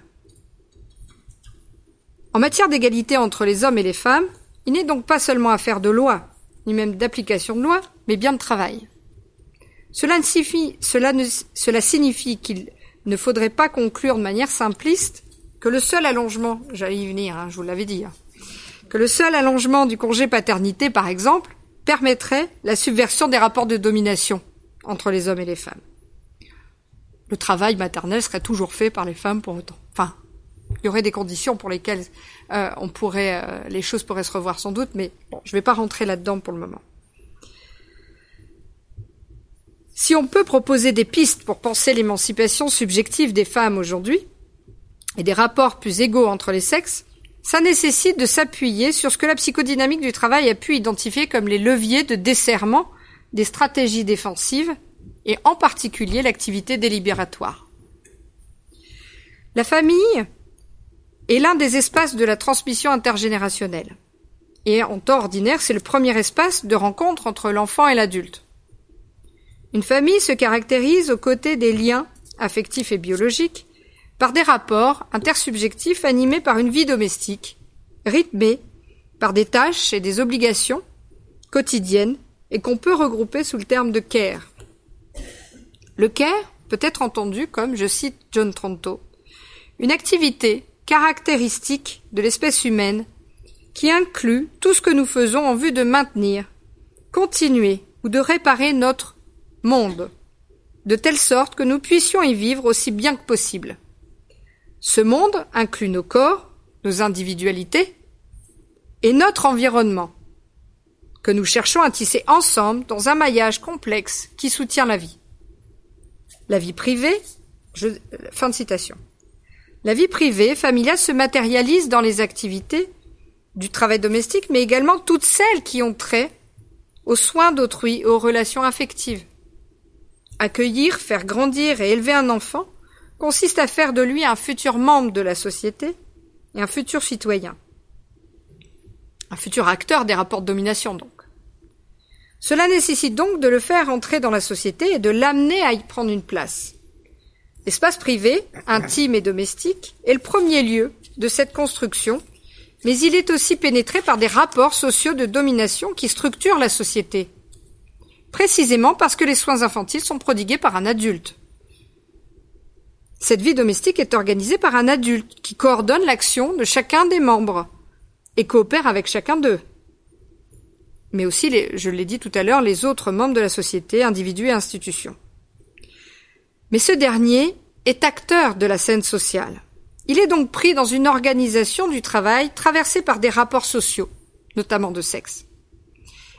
En matière d'égalité entre les hommes et les femmes, il n'est donc pas seulement affaire de loi, ni même d'application de loi, mais bien de travail. Cela, signifie, cela, cela signifie qu'il ne faudrait pas conclure de manière simpliste que le seul allongement, j'allais y venir, hein, je vous l'avais dit, hein, que le seul allongement du congé paternité, par exemple, permettrait la subversion des rapports de domination entre les hommes et les femmes. Le travail maternel serait toujours fait par les femmes pour autant. Enfin, il y aurait des conditions pour lesquelles euh, on pourrait, euh, les choses pourraient se revoir sans doute, mais bon, je ne vais pas rentrer là-dedans pour le moment. Si on peut proposer des pistes pour penser l'émancipation subjective des femmes aujourd'hui et des rapports plus égaux entre les sexes, ça nécessite de s'appuyer sur ce que la psychodynamique du travail a pu identifier comme les leviers de desserrement des stratégies défensives et en particulier l'activité délibératoire. La famille est l'un des espaces de la transmission intergénérationnelle. Et en temps ordinaire, c'est le premier espace de rencontre entre l'enfant et l'adulte. Une famille se caractérise aux côtés des liens affectifs et biologiques par des rapports intersubjectifs animés par une vie domestique, rythmée par des tâches et des obligations quotidiennes et qu'on peut regrouper sous le terme de care. Le care peut être entendu comme, je cite John Tronto, une activité caractéristique de l'espèce humaine qui inclut tout ce que nous faisons en vue de maintenir, continuer ou de réparer notre monde, de telle sorte que nous puissions y vivre aussi bien que possible. Ce monde inclut nos corps, nos individualités et notre environnement, que nous cherchons à tisser ensemble dans un maillage complexe qui soutient la vie. La vie privée, je, fin de citation. La vie privée, familiale, se matérialise dans les activités du travail domestique, mais également toutes celles qui ont trait aux soins d'autrui, aux relations affectives. Accueillir, faire grandir et élever un enfant consiste à faire de lui un futur membre de la société et un futur citoyen. Un futur acteur des rapports de domination, donc. Cela nécessite donc de le faire entrer dans la société et de l'amener à y prendre une place. L'espace privé, intime et domestique, est le premier lieu de cette construction, mais il est aussi pénétré par des rapports sociaux de domination qui structurent la société. Précisément parce que les soins infantiles sont prodigués par un adulte. Cette vie domestique est organisée par un adulte qui coordonne l'action de chacun des membres et coopère avec chacun d'eux mais aussi, je l'ai dit tout à l'heure, les autres membres de la société, individus et institutions. Mais ce dernier est acteur de la scène sociale. Il est donc pris dans une organisation du travail traversée par des rapports sociaux, notamment de sexe,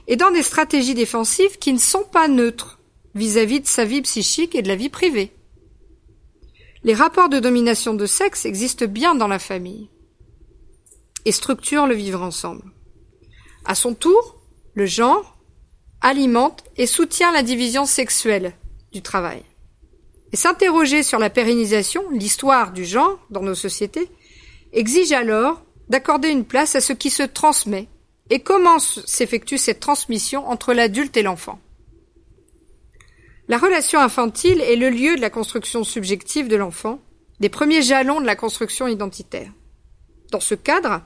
et dans des stratégies défensives qui ne sont pas neutres vis-à-vis -vis de sa vie psychique et de la vie privée. Les rapports de domination de sexe existent bien dans la famille et structurent le vivre ensemble. À son tour, le genre alimente et soutient la division sexuelle du travail. Et s'interroger sur la pérennisation, l'histoire du genre dans nos sociétés, exige alors d'accorder une place à ce qui se transmet et comment s'effectue cette transmission entre l'adulte et l'enfant? La relation infantile est le lieu de la construction subjective de l'enfant, des premiers jalons de la construction identitaire. Dans ce cadre,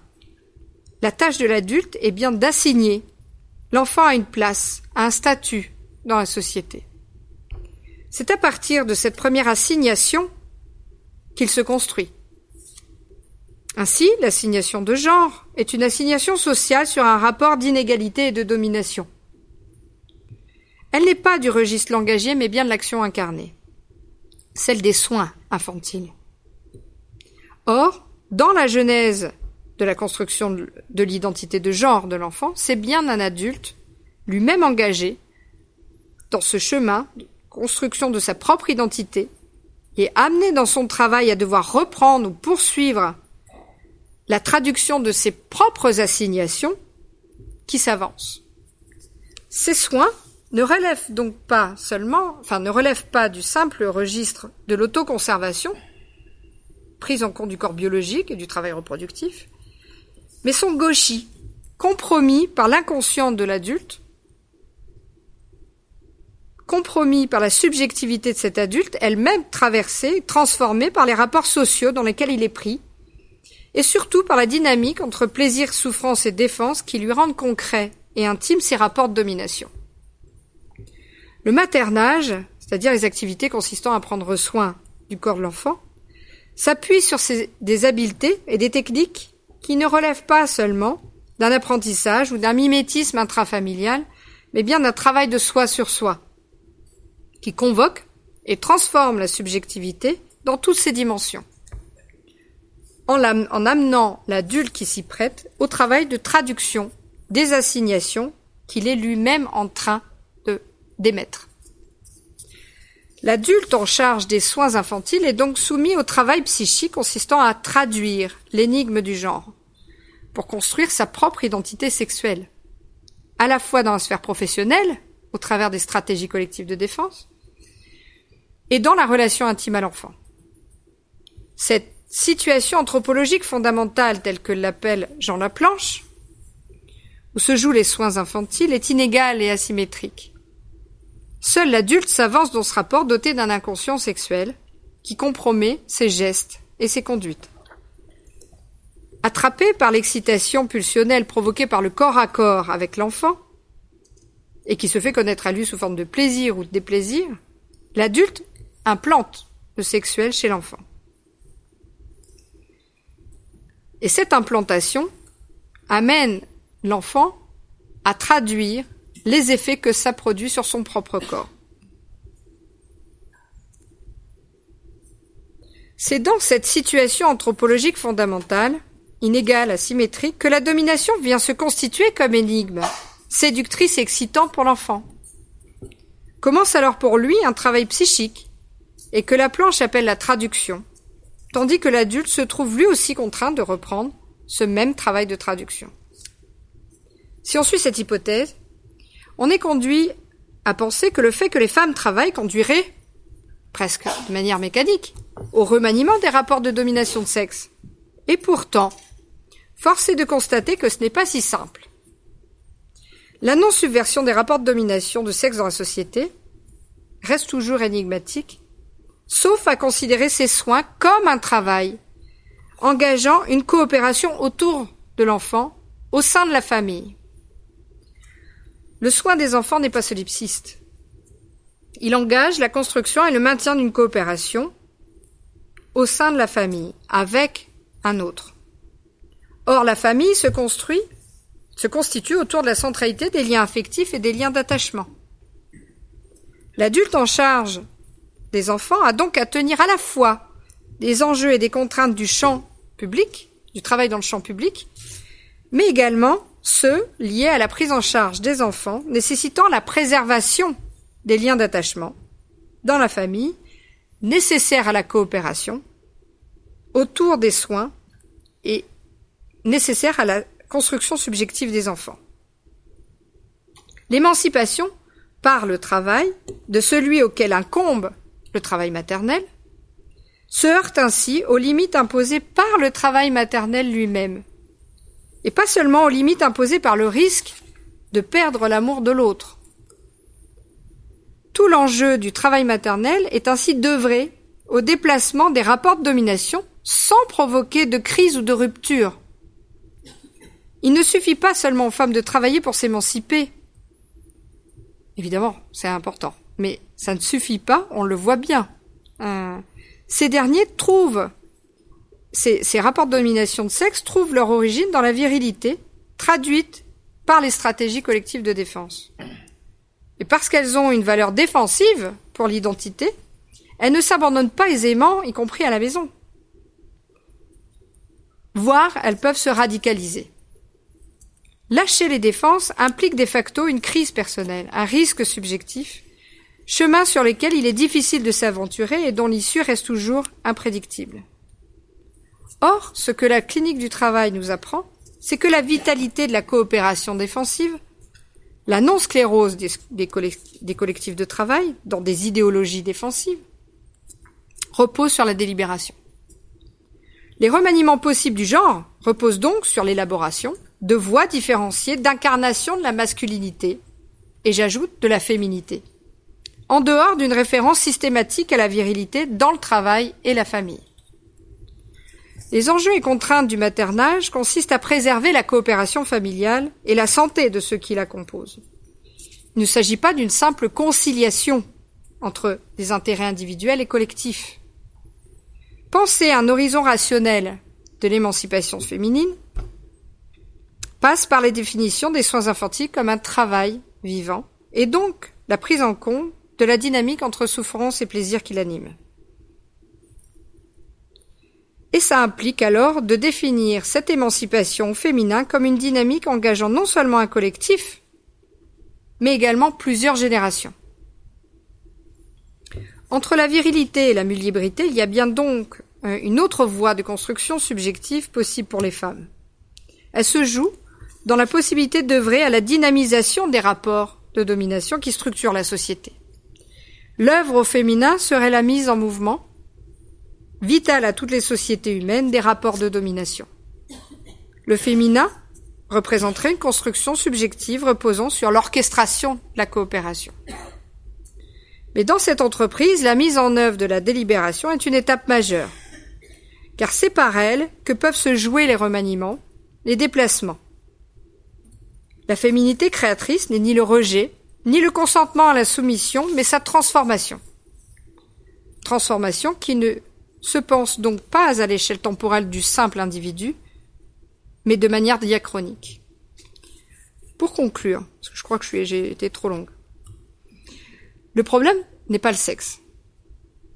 la tâche de l'adulte est bien d'assigner L'enfant a une place, a un statut dans la société. C'est à partir de cette première assignation qu'il se construit. Ainsi, l'assignation de genre est une assignation sociale sur un rapport d'inégalité et de domination. Elle n'est pas du registre langagier, mais bien de l'action incarnée, celle des soins infantiles. Or, dans la Genèse de la construction de l'identité de genre de l'enfant, c'est bien un adulte, lui-même engagé, dans ce chemin de construction de sa propre identité, et amené dans son travail à devoir reprendre ou poursuivre la traduction de ses propres assignations, qui s'avance. Ces soins ne relèvent donc pas seulement, enfin ne relèvent pas du simple registre de l'autoconservation, prise en compte du corps biologique et du travail reproductif, mais sont gauchis, compromis par l'inconscient de l'adulte, compromis par la subjectivité de cet adulte, elle-même traversée, transformée par les rapports sociaux dans lesquels il est pris, et surtout par la dynamique entre plaisir, souffrance et défense qui lui rendent concrets et intimes ces rapports de domination. Le maternage, c'est-à-dire les activités consistant à prendre soin du corps de l'enfant, s'appuie sur des habiletés et des techniques qui ne relève pas seulement d'un apprentissage ou d'un mimétisme intrafamilial, mais bien d'un travail de soi sur soi, qui convoque et transforme la subjectivité dans toutes ses dimensions, en, en amenant l'adulte qui s'y prête au travail de traduction des assignations qu'il est lui-même en train de d'émettre. L'adulte en charge des soins infantiles est donc soumis au travail psychique consistant à traduire l'énigme du genre pour construire sa propre identité sexuelle, à la fois dans la sphère professionnelle, au travers des stratégies collectives de défense, et dans la relation intime à l'enfant. Cette situation anthropologique fondamentale telle que l'appelle Jean Laplanche, où se jouent les soins infantiles, est inégale et asymétrique. Seul l'adulte s'avance dans ce rapport doté d'un inconscient sexuel qui compromet ses gestes et ses conduites. Attrapé par l'excitation pulsionnelle provoquée par le corps à corps avec l'enfant, et qui se fait connaître à lui sous forme de plaisir ou de déplaisir, l'adulte implante le sexuel chez l'enfant. Et cette implantation amène l'enfant à traduire les effets que ça produit sur son propre corps. C'est dans cette situation anthropologique fondamentale, inégale, asymétrique, que la domination vient se constituer comme énigme, séductrice et excitant pour l'enfant. Commence alors pour lui un travail psychique, et que la planche appelle la traduction, tandis que l'adulte se trouve lui aussi contraint de reprendre ce même travail de traduction. Si on suit cette hypothèse, on est conduit à penser que le fait que les femmes travaillent conduirait, presque de manière mécanique, au remaniement des rapports de domination de sexe. Et pourtant, force est de constater que ce n'est pas si simple. La non-subversion des rapports de domination de sexe dans la société reste toujours énigmatique, sauf à considérer ces soins comme un travail, engageant une coopération autour de l'enfant au sein de la famille. Le soin des enfants n'est pas solipsiste. Il engage la construction et le maintien d'une coopération au sein de la famille, avec un autre. Or, la famille se construit, se constitue autour de la centralité des liens affectifs et des liens d'attachement. L'adulte en charge des enfants a donc à tenir à la fois des enjeux et des contraintes du champ public, du travail dans le champ public, mais également ceux liés à la prise en charge des enfants nécessitant la préservation des liens d'attachement dans la famille nécessaires à la coopération autour des soins et nécessaires à la construction subjective des enfants. L'émancipation par le travail de celui auquel incombe le travail maternel se heurte ainsi aux limites imposées par le travail maternel lui-même et pas seulement aux limites imposées par le risque de perdre l'amour de l'autre. Tout l'enjeu du travail maternel est ainsi d'œuvrer au déplacement des rapports de domination sans provoquer de crise ou de rupture. Il ne suffit pas seulement aux femmes de travailler pour s'émanciper. Évidemment, c'est important, mais ça ne suffit pas, on le voit bien. Euh, ces derniers trouvent ces, rapports de domination de sexe trouvent leur origine dans la virilité, traduite par les stratégies collectives de défense. Et parce qu'elles ont une valeur défensive pour l'identité, elles ne s'abandonnent pas aisément, y compris à la maison. Voire, elles peuvent se radicaliser. Lâcher les défenses implique de facto une crise personnelle, un risque subjectif, chemin sur lequel il est difficile de s'aventurer et dont l'issue reste toujours imprédictible. Or, ce que la clinique du travail nous apprend, c'est que la vitalité de la coopération défensive, la non-sclérose des, collectifs de travail dans des idéologies défensives, repose sur la délibération. Les remaniements possibles du genre reposent donc sur l'élaboration de voies différenciées d'incarnation de la masculinité, et j'ajoute de la féminité, en dehors d'une référence systématique à la virilité dans le travail et la famille. Les enjeux et contraintes du maternage consistent à préserver la coopération familiale et la santé de ceux qui la composent. Il ne s'agit pas d'une simple conciliation entre des intérêts individuels et collectifs. Penser un horizon rationnel de l'émancipation féminine passe par la définition des soins infantiles comme un travail vivant et donc la prise en compte de la dynamique entre souffrance et plaisir qui l'anime. Et ça implique alors de définir cette émancipation féminin comme une dynamique engageant non seulement un collectif, mais également plusieurs générations. Entre la virilité et la mullibrité, il y a bien donc euh, une autre voie de construction subjective possible pour les femmes. Elle se joue dans la possibilité d'œuvrer à la dynamisation des rapports de domination qui structurent la société. L'œuvre au féminin serait la mise en mouvement vital à toutes les sociétés humaines, des rapports de domination. Le féminin représenterait une construction subjective reposant sur l'orchestration de la coopération. Mais dans cette entreprise, la mise en œuvre de la délibération est une étape majeure, car c'est par elle que peuvent se jouer les remaniements, les déplacements. La féminité créatrice n'est ni le rejet, ni le consentement à la soumission, mais sa transformation. Transformation qui ne se pense donc pas à l'échelle temporelle du simple individu, mais de manière diachronique. Pour conclure, parce que je crois que j'ai été trop longue, le problème n'est pas le sexe.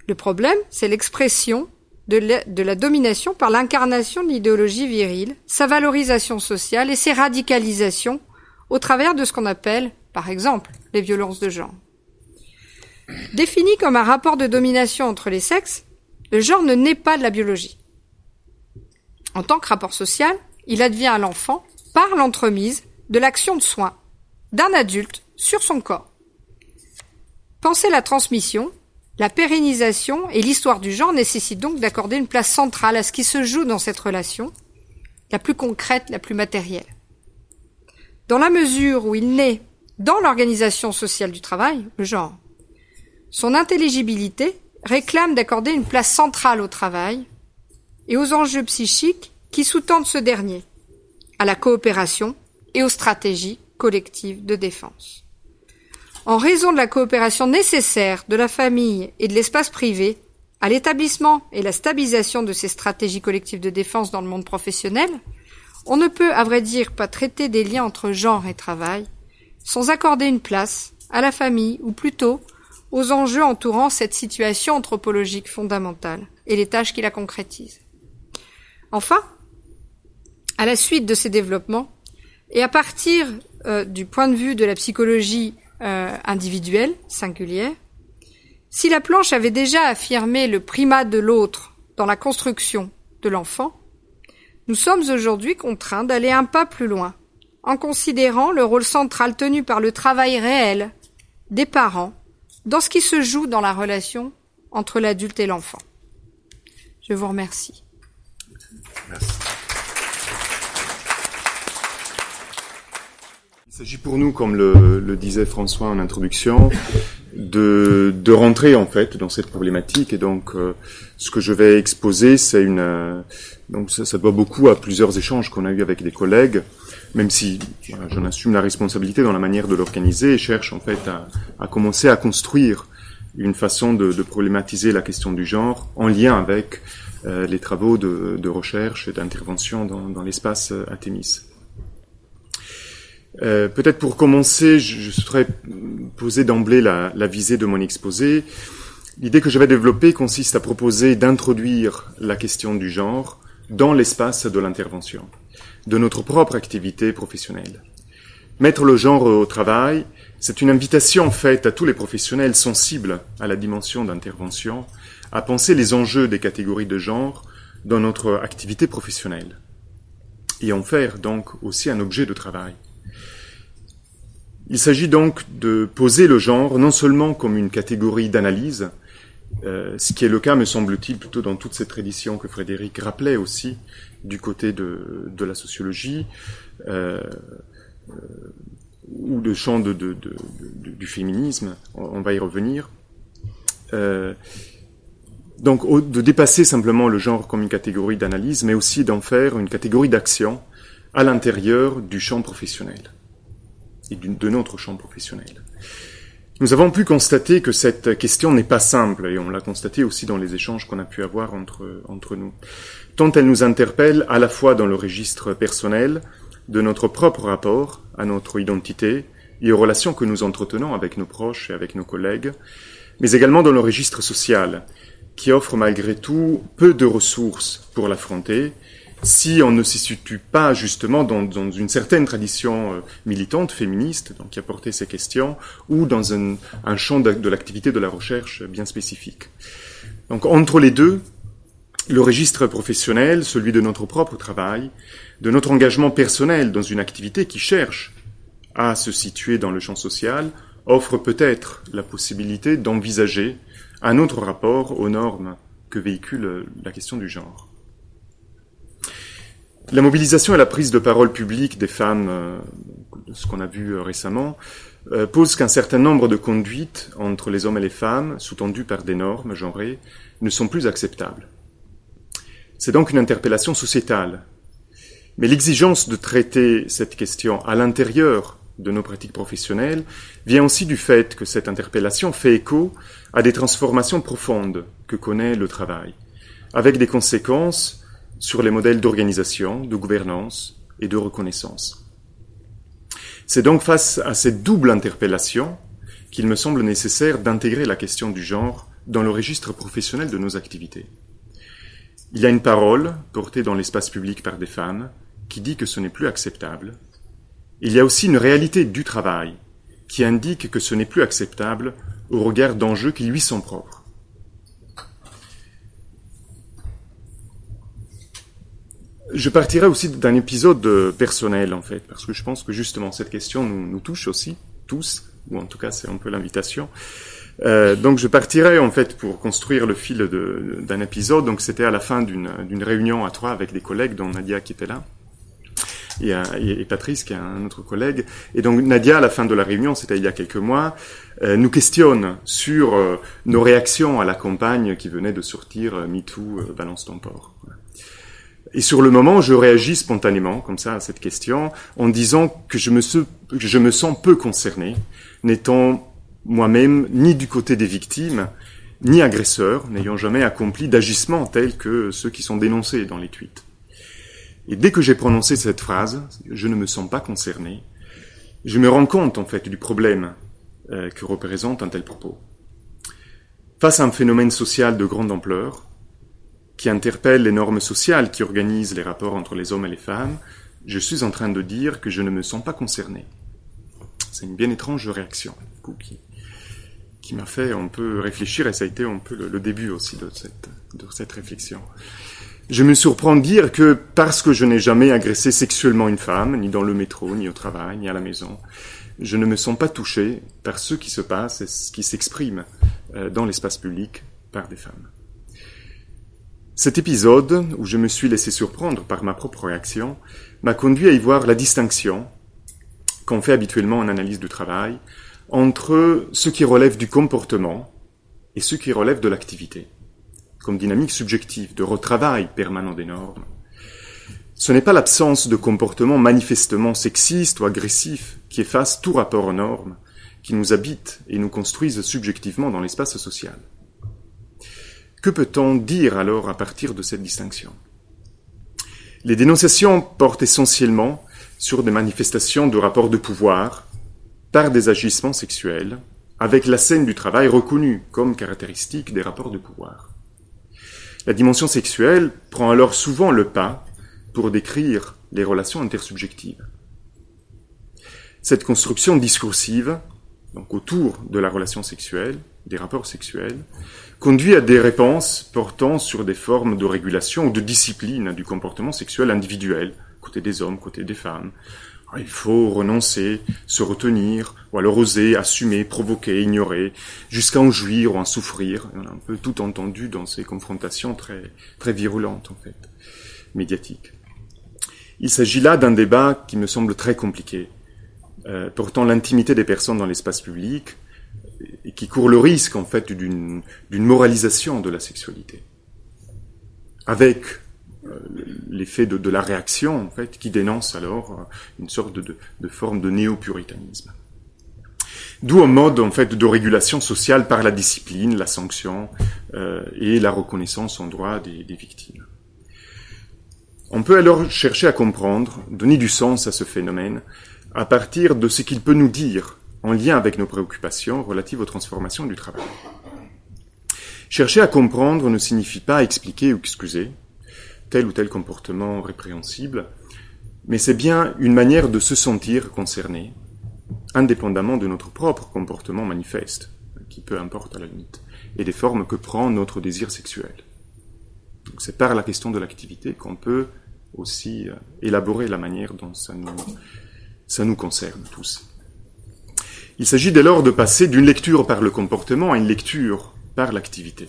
Le problème, c'est l'expression de, la, domination par l'incarnation de l'idéologie virile, sa valorisation sociale et ses radicalisations au travers de ce qu'on appelle, par exemple, les violences de genre. Défini comme un rapport de domination entre les sexes, le genre ne naît pas de la biologie. En tant que rapport social, il advient à l'enfant par l'entremise de l'action de soin d'un adulte sur son corps. Penser la transmission, la pérennisation et l'histoire du genre nécessitent donc d'accorder une place centrale à ce qui se joue dans cette relation, la plus concrète, la plus matérielle. Dans la mesure où il naît dans l'organisation sociale du travail, le genre, son intelligibilité réclame d'accorder une place centrale au travail et aux enjeux psychiques qui sous-tendent ce dernier, à la coopération et aux stratégies collectives de défense. En raison de la coopération nécessaire de la famille et de l'espace privé à l'établissement et la stabilisation de ces stratégies collectives de défense dans le monde professionnel, on ne peut, à vrai dire, pas traiter des liens entre genre et travail sans accorder une place à la famille, ou plutôt aux enjeux entourant cette situation anthropologique fondamentale et les tâches qui la concrétisent. Enfin, à la suite de ces développements, et à partir euh, du point de vue de la psychologie euh, individuelle, singulière, si la planche avait déjà affirmé le primat de l'autre dans la construction de l'enfant, nous sommes aujourd'hui contraints d'aller un pas plus loin, en considérant le rôle central tenu par le travail réel des parents dans ce qui se joue dans la relation entre l'adulte et l'enfant. Je vous remercie. Merci. Il s'agit pour nous, comme le, disait François en introduction, de, rentrer en fait dans cette problématique. Et donc, euh, ce que je vais exposer, c'est une euh, ça, ça, doit beaucoup à plusieurs échanges qu'on a eu avec des collègues même si j'en assume la responsabilité dans la manière de l'organiser et cherche en fait à, commencer à construire une façon de, problématiser la question du genre en lien avec euh, les travaux de, recherche et d'intervention dans, l'espace euh, Athémis. Euh, peut-être pour commencer, je, souhaiterais poser d'emblée la, la, visée de mon exposé. L'idée que je vais développer consiste à proposer d'introduire la question du genre dans l'espace de l'intervention de notre propre activité professionnelle. Mettre le genre au travail, c'est une invitation faite à tous les professionnels sensibles à la dimension d'intervention à penser les enjeux des catégories de genre dans notre activité professionnelle et en faire donc aussi un objet de travail. Il s'agit donc de poser le genre non seulement comme une catégorie d'analyse, euh, ce qui est le cas, me semble-t-il, plutôt dans toute cette tradition que Frédéric rappelait aussi, du côté de, la sociologie euh, euh, ou champ de, de, du féminisme, on, va y revenir. Euh, donc de dépasser simplement le genre comme une catégorie d'analyse, mais aussi d'en faire une catégorie d'action à l'intérieur du champ professionnel et de notre champ professionnel. Nous avons pu constater que cette question n'est pas simple, et on l'a constaté aussi dans les échanges qu'on a pu avoir entre, entre nous. Tant elle nous interpelle à la fois dans le registre personnel de notre propre rapport à notre identité et aux relations que nous entretenons avec nos proches et avec nos collègues, mais également dans le registre social, qui offre malgré tout peu de ressources pour l'affronter, si on ne s'y situe pas justement dans, une certaine tradition euh, militante, féministe, donc qui a porté ces questions, ou dans un, un champ de l'activité de la recherche bien spécifique. Donc entre les deux, le registre professionnel, celui de notre propre travail, de notre engagement personnel dans une activité qui cherche à se situer dans le champ social, offre peut-être la possibilité d'envisager un autre rapport aux normes que véhicule la question du genre. La mobilisation et la prise de parole publique des femmes, euh, ce qu'on a vu euh, récemment, euh, pose qu'un certain nombre de conduites entre les hommes et les femmes, sous-tendues par des normes genrées, ne sont plus acceptables. C'est donc une interpellation sociétale. Mais l'exigence de traiter cette question à l'intérieur de nos pratiques professionnelles vient aussi du fait que cette interpellation fait écho à des transformations profondes que connaît le travail, avec des conséquences sur les modèles d'organisation, de gouvernance et de reconnaissance. C'est donc face à cette double interpellation qu'il me semble nécessaire d'intégrer la question du genre dans le registre professionnel de nos activités. Il y a une parole portée dans l'espace public par des femmes qui dit que ce n'est plus acceptable. Il y a aussi une réalité du travail qui indique que ce n'est plus acceptable au regard d'enjeux qui lui sont propres. Je partirai aussi d'un épisode personnel, en fait, parce que je pense que justement cette question nous, touche aussi, tous, ou en tout cas c'est un peu l'invitation. Euh, donc je partirai en fait pour construire le fil d'un épisode. Donc c'était à la fin d'une réunion à trois avec des collègues, dont Nadia qui était là, et, euh, et, Patrice qui est un autre collègue. Et donc Nadia, à la fin de la réunion, c'était il y a quelques mois, euh, nous questionne sur euh, nos réactions à la campagne qui venait de sortir euh, MeToo, Balance ton port. Et sur le moment, je réagis spontanément, comme ça, à cette question, en disant que je me, sens peu concerné, n'étant moi-même ni du côté des victimes, ni agresseur, n'ayant jamais accompli d'agissements tels que ceux qui sont dénoncés dans les tweets. Et dès que j'ai prononcé cette phrase, je ne me sens pas concerné, je me rends compte en fait du problème euh, que représente un tel propos. Face à un phénomène social de grande ampleur, qui interpelle les normes sociales qui organisent les rapports entre les hommes et les femmes, je suis en train de dire que je ne me sens pas concerné. C'est une bien étrange réaction qui, qui m'a fait un peu réfléchir et ça a été un peu le, début aussi de cette, de cette réflexion. Je me surprends de dire que parce que je n'ai jamais agressé sexuellement une femme, ni dans le métro, ni au travail, ni à la maison, je ne me sens pas touché par ce qui se passe et ce qui s'exprime euh, dans l'espace public par des femmes. Cet épisode, où je me suis laissé surprendre par ma propre réaction, m'a conduit à y voir la distinction qu'on fait habituellement en analyse du travail entre ce qui relève du comportement et ce qui relève de l'activité, comme dynamique subjective de retravail permanent des normes. Ce n'est pas l'absence de comportement manifestement sexiste ou agressif qui efface tout rapport aux normes, qui nous habitent et nous construisent subjectivement dans l'espace social. Que peut-on dire alors à partir de cette distinction? Les dénonciations portent essentiellement sur des manifestations de rapports de pouvoir par des agissements sexuels, avec la scène du travail reconnue comme caractéristique des rapports de pouvoir. La dimension sexuelle prend alors souvent le pas pour décrire les relations intersubjectives. Cette construction discursive, donc autour de la relation sexuelle, des rapports sexuels, conduit à des réponses portant sur des formes de régulation ou de discipline du comportement sexuel individuel, côté des hommes, côté des femmes. Il faut renoncer, se retenir, ou alors oser, assumer, provoquer, ignorer, jusqu'à en jouir ou en souffrir. On a un peu tout entendu dans ces confrontations très, très virulentes, en fait, médiatiques. Il s'agit là d'un débat qui me semble très compliqué, euh, portant l'intimité des personnes dans l'espace public, et qui court le risque en fait d'une moralisation de la sexualité, avec euh, l'effet de, de, la réaction en fait qui dénonce alors euh, une sorte de, de forme de néo-puritanisme. D'où un mode en fait de régulation sociale par la discipline, la sanction euh, et la reconnaissance en droit des, des, victimes. On peut alors chercher à comprendre, donner du sens à ce phénomène à partir de ce qu'il peut nous dire en lien avec nos préoccupations relatives aux transformations du travail. Chercher à comprendre ne signifie pas expliquer ou excuser tel ou tel comportement répréhensible, mais c'est bien une manière de se sentir concerné, indépendamment de notre propre comportement manifeste, qui peu importe à la limite, et des formes que prend notre désir sexuel. c'est par la question de l'activité qu'on peut aussi euh, élaborer la manière dont ça nous, ça nous concerne tous. Il s'agit dès lors de passer d'une lecture par le comportement à une lecture par l'activité.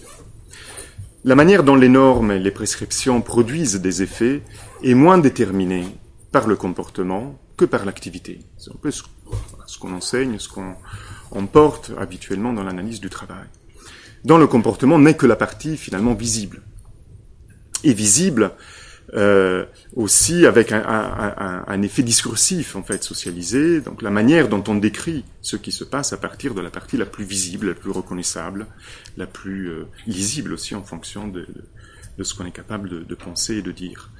la manière dont les normes et les prescriptions produisent des effets est moins déterminée par le comportement que par l'activité. C'est un peu ce, qu'on enseigne, ce qu'on porte habituellement dans l'analyse du travail. Dans le comportement n'est que la partie finalement visible. Et visible, euh, aussi avec un, effet discursif en fait socialisé, donc la manière dont on décrit ce qui se passe à partir de la partie la plus visible, la plus reconnaissable, la plus euh, lisible aussi en fonction de, ce qu'on est capable de, penser et de dire.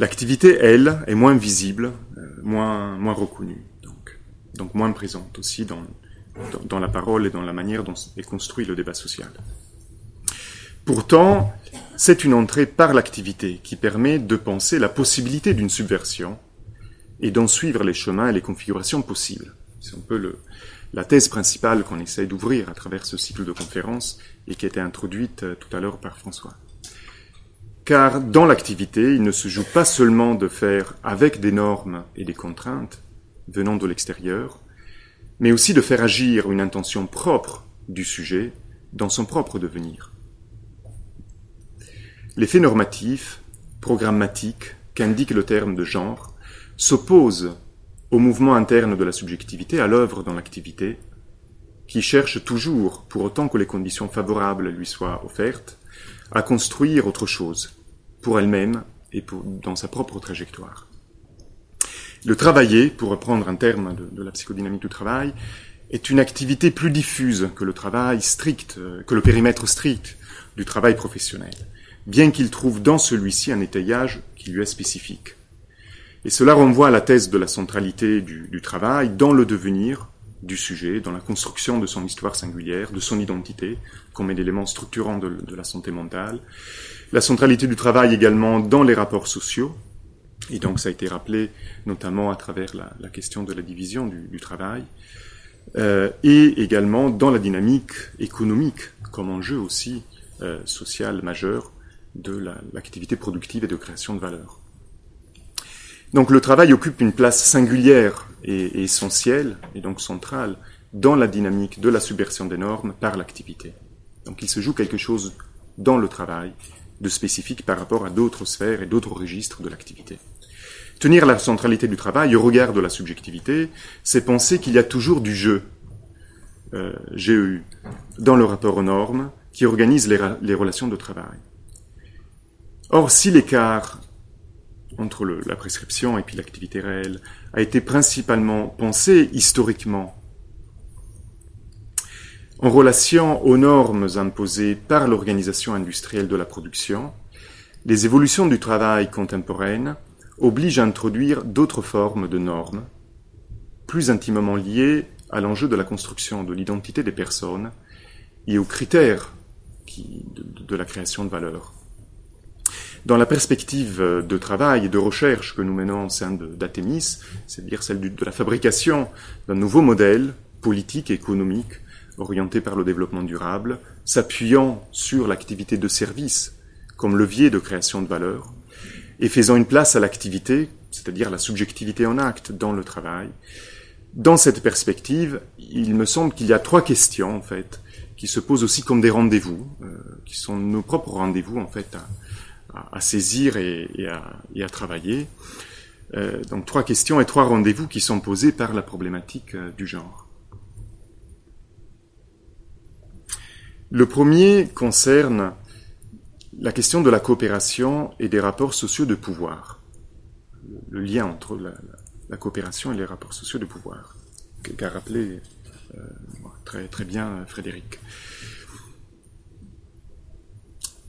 L'activité, elle, est moins visible, euh, moins moins reconnue, donc donc moins présente aussi dans, dans la parole et dans la manière dont est construit le débat social. Pourtant, c'est une entrée par l'activité qui permet de penser la possibilité d'une subversion et d'en suivre les chemins et les configurations possibles. C'est un peu la thèse principale qu'on essaye d'ouvrir à travers ce cycle de conférences et qui a été introduite euh, tout à l'heure par François. Car dans l'activité, il ne se joue pas seulement de faire avec des normes et des contraintes venant de l'extérieur, mais aussi de faire agir une intention propre du sujet dans son propre devenir. L'effet normatif, programmatique, qu'indique le terme de genre, s'oppose au mouvement interne de la subjectivité, à l'œuvre dans l'activité, qui cherche toujours, pour autant que les conditions favorables lui soient offertes, à construire autre chose, pour elle-même et dans sa propre trajectoire. Le travailler, pour reprendre un terme de, de, la psychodynamique du travail, est une activité plus diffuse que le travail strict, que le périmètre strict du travail professionnel bien qu'il trouve dans celui-ci un étayage qui lui est spécifique. Et cela renvoie à la thèse de la centralité du, travail dans le devenir du sujet, dans la construction de son histoire singulière, de son identité, comme élément structurant de, la santé mentale. La centralité du travail également dans les rapports sociaux, et donc ça a été rappelé notamment à travers la, question de la division du, du travail, euh, et également dans la dynamique économique comme enjeu aussi euh, social majeur de l'activité productive et de création de valeur. Donc le travail occupe une place singulière et, essentielle, et donc centrale, dans la dynamique de la subversion des normes par l'activité. Donc il se joue quelque chose dans le travail de spécifique par rapport à d'autres sphères et d'autres registres de l'activité. Tenir la centralité du travail au regard de la subjectivité, c'est penser qu'il y a toujours du jeu, euh, GEU, dans le rapport aux normes qui organise les, les relations de travail. Or, si l'écart entre la prescription et puis l'activité réelle a été principalement pensé historiquement en relation aux normes imposées par l'organisation industrielle de la production, les évolutions du travail contemporaine obligent à introduire d'autres formes de normes, plus intimement liées à l'enjeu de la construction de l'identité des personnes et aux critères de, de la création de valeur. Dans la perspective de travail et de recherche que nous menons au sein d'Athémis, c'est-à-dire celle de la fabrication d'un nouveau modèle politique et économique orienté par le développement durable, s'appuyant sur l'activité de service comme levier de création de valeur, et faisant une place à l'activité, c'est-à-dire la subjectivité en acte dans le travail. Dans cette perspective, il me semble qu'il y a trois questions, en fait, qui se posent aussi comme des rendez-vous, euh, qui sont nos propres rendez-vous, en fait, à, à, saisir et, à, travailler. Euh, donc trois questions et trois rendez-vous qui sont posés par la problématique euh, du genre. Le premier concerne la question de la coopération et des rapports sociaux de pouvoir. Le lien entre la, la coopération et les rapports sociaux de pouvoir, qu'a rappelé euh, très, très bien Frédéric.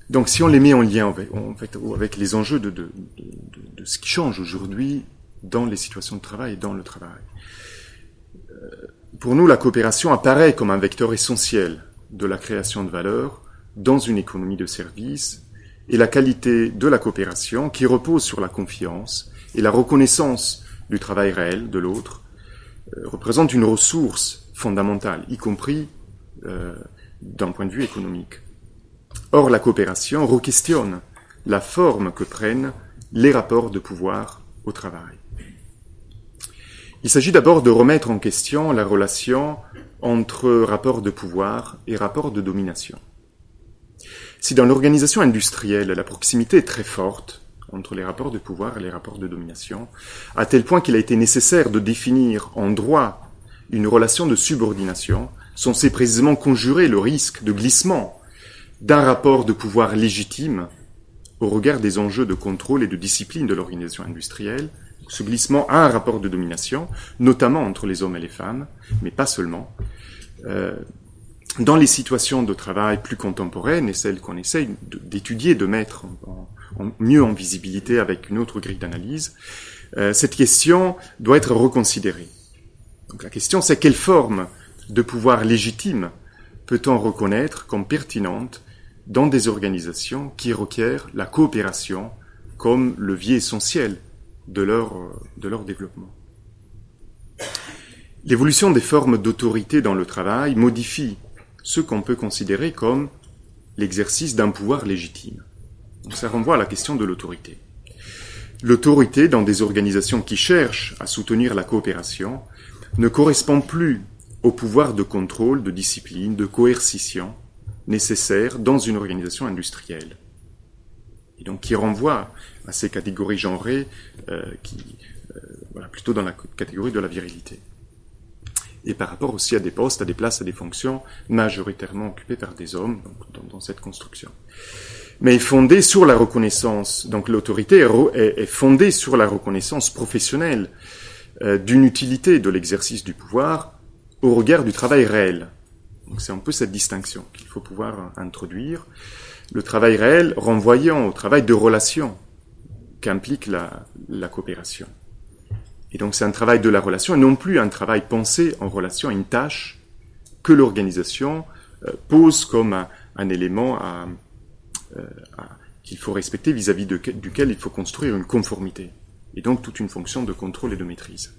Donc si on les met en lien avec, en fait, avec les enjeux de, ce qui change aujourd'hui dans les situations de travail et dans le travail, euh, pour nous, la coopération apparaît comme un vecteur essentiel de la création de valeur dans une économie de services et la qualité de la coopération qui repose sur la confiance et la reconnaissance du travail réel de l'autre euh, représente une ressource fondamentale, y compris euh, d'un point de vue économique. Or, la coopération re-questionne la forme que prennent les rapports de pouvoir au travail. Il s'agit d'abord de remettre en question la relation entre rapports de pouvoir et rapports de domination. Si dans l'organisation industrielle, la proximité est très forte entre les rapports de pouvoir et les rapports de domination, à tel point qu'il a été nécessaire de définir en droit une relation de subordination, censée précisément conjurer le risque de glissement d'un rapport de pouvoir légitime au regard des enjeux de contrôle et de discipline de l'organisation industrielle, ce glissement a un rapport de domination, notamment entre les hommes et les femmes, mais pas seulement. Euh, dans les situations de travail plus contemporaines et celles qu'on essaye d'étudier, de mettre mieux en visibilité avec une autre grille d'analyse, euh, cette question doit être reconsidérée. Donc la question c'est quelle forme de pouvoir légitime peut-on reconnaître comme pertinente dans des organisations qui requièrent la coopération comme levier essentiel de leur, de leur développement. L'évolution des formes d'autorité dans le travail modifie ce qu'on peut considérer comme l'exercice d'un pouvoir légitime. ça renvoie à la question de l'autorité. L'autorité dans des organisations qui cherchent à soutenir la coopération ne correspond plus au pouvoir de contrôle, de discipline, de coercition nécessaire dans une organisation industrielle. Et donc qui renvoie à ces catégories genrées euh, qui, euh, voilà, plutôt dans la catégorie de la virilité. Et par rapport aussi à des postes, à des places, à des fonctions majoritairement occupées par des hommes dans, cette construction. Mais fondée sur la reconnaissance, donc l'autorité est, fondée sur la reconnaissance professionnelle euh, d'une utilité de l'exercice du pouvoir au regard du travail réel. C'est un peu cette distinction qu'il faut pouvoir introduire. Le travail réel renvoyant au travail de relation qu'implique la, coopération. Et donc c'est un travail de la relation et non plus un travail pensé en relation à une tâche que l'organisation euh, pose comme un, élément euh, qu'il faut respecter vis-à-vis duquel il faut construire une conformité. Et donc toute une fonction de contrôle et de maîtrise.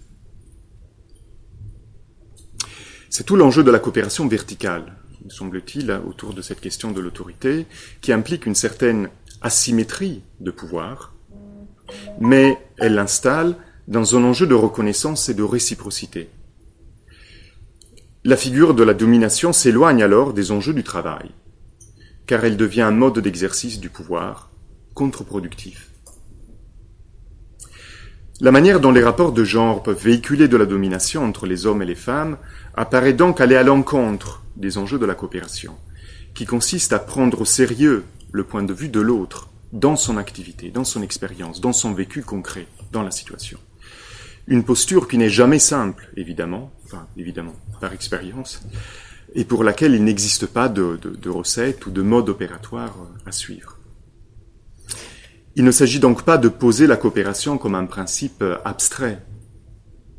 C'est tout l'enjeu de la coopération verticale, me semble-t-il, autour de cette question de l'autorité, qui implique une certaine asymétrie de pouvoir, mais elle l'installe dans un enjeu de reconnaissance et de réciprocité. La figure de la domination s'éloigne alors des enjeux du travail, car elle devient un mode d'exercice du pouvoir contre-productif. La manière dont les rapports de genre peuvent véhiculer de la domination entre les hommes et les femmes apparaît donc aller à l'encontre des enjeux de la coopération, qui consiste à prendre au sérieux le point de vue de l'autre dans son activité, dans son expérience, dans son vécu concret, dans la situation. Une posture qui n'est jamais simple, évidemment, enfin évidemment, par expérience, et pour laquelle il n'existe pas de, de, de recette ou de mode opératoire à suivre. Il ne s'agit donc pas de poser la coopération comme un principe abstrait,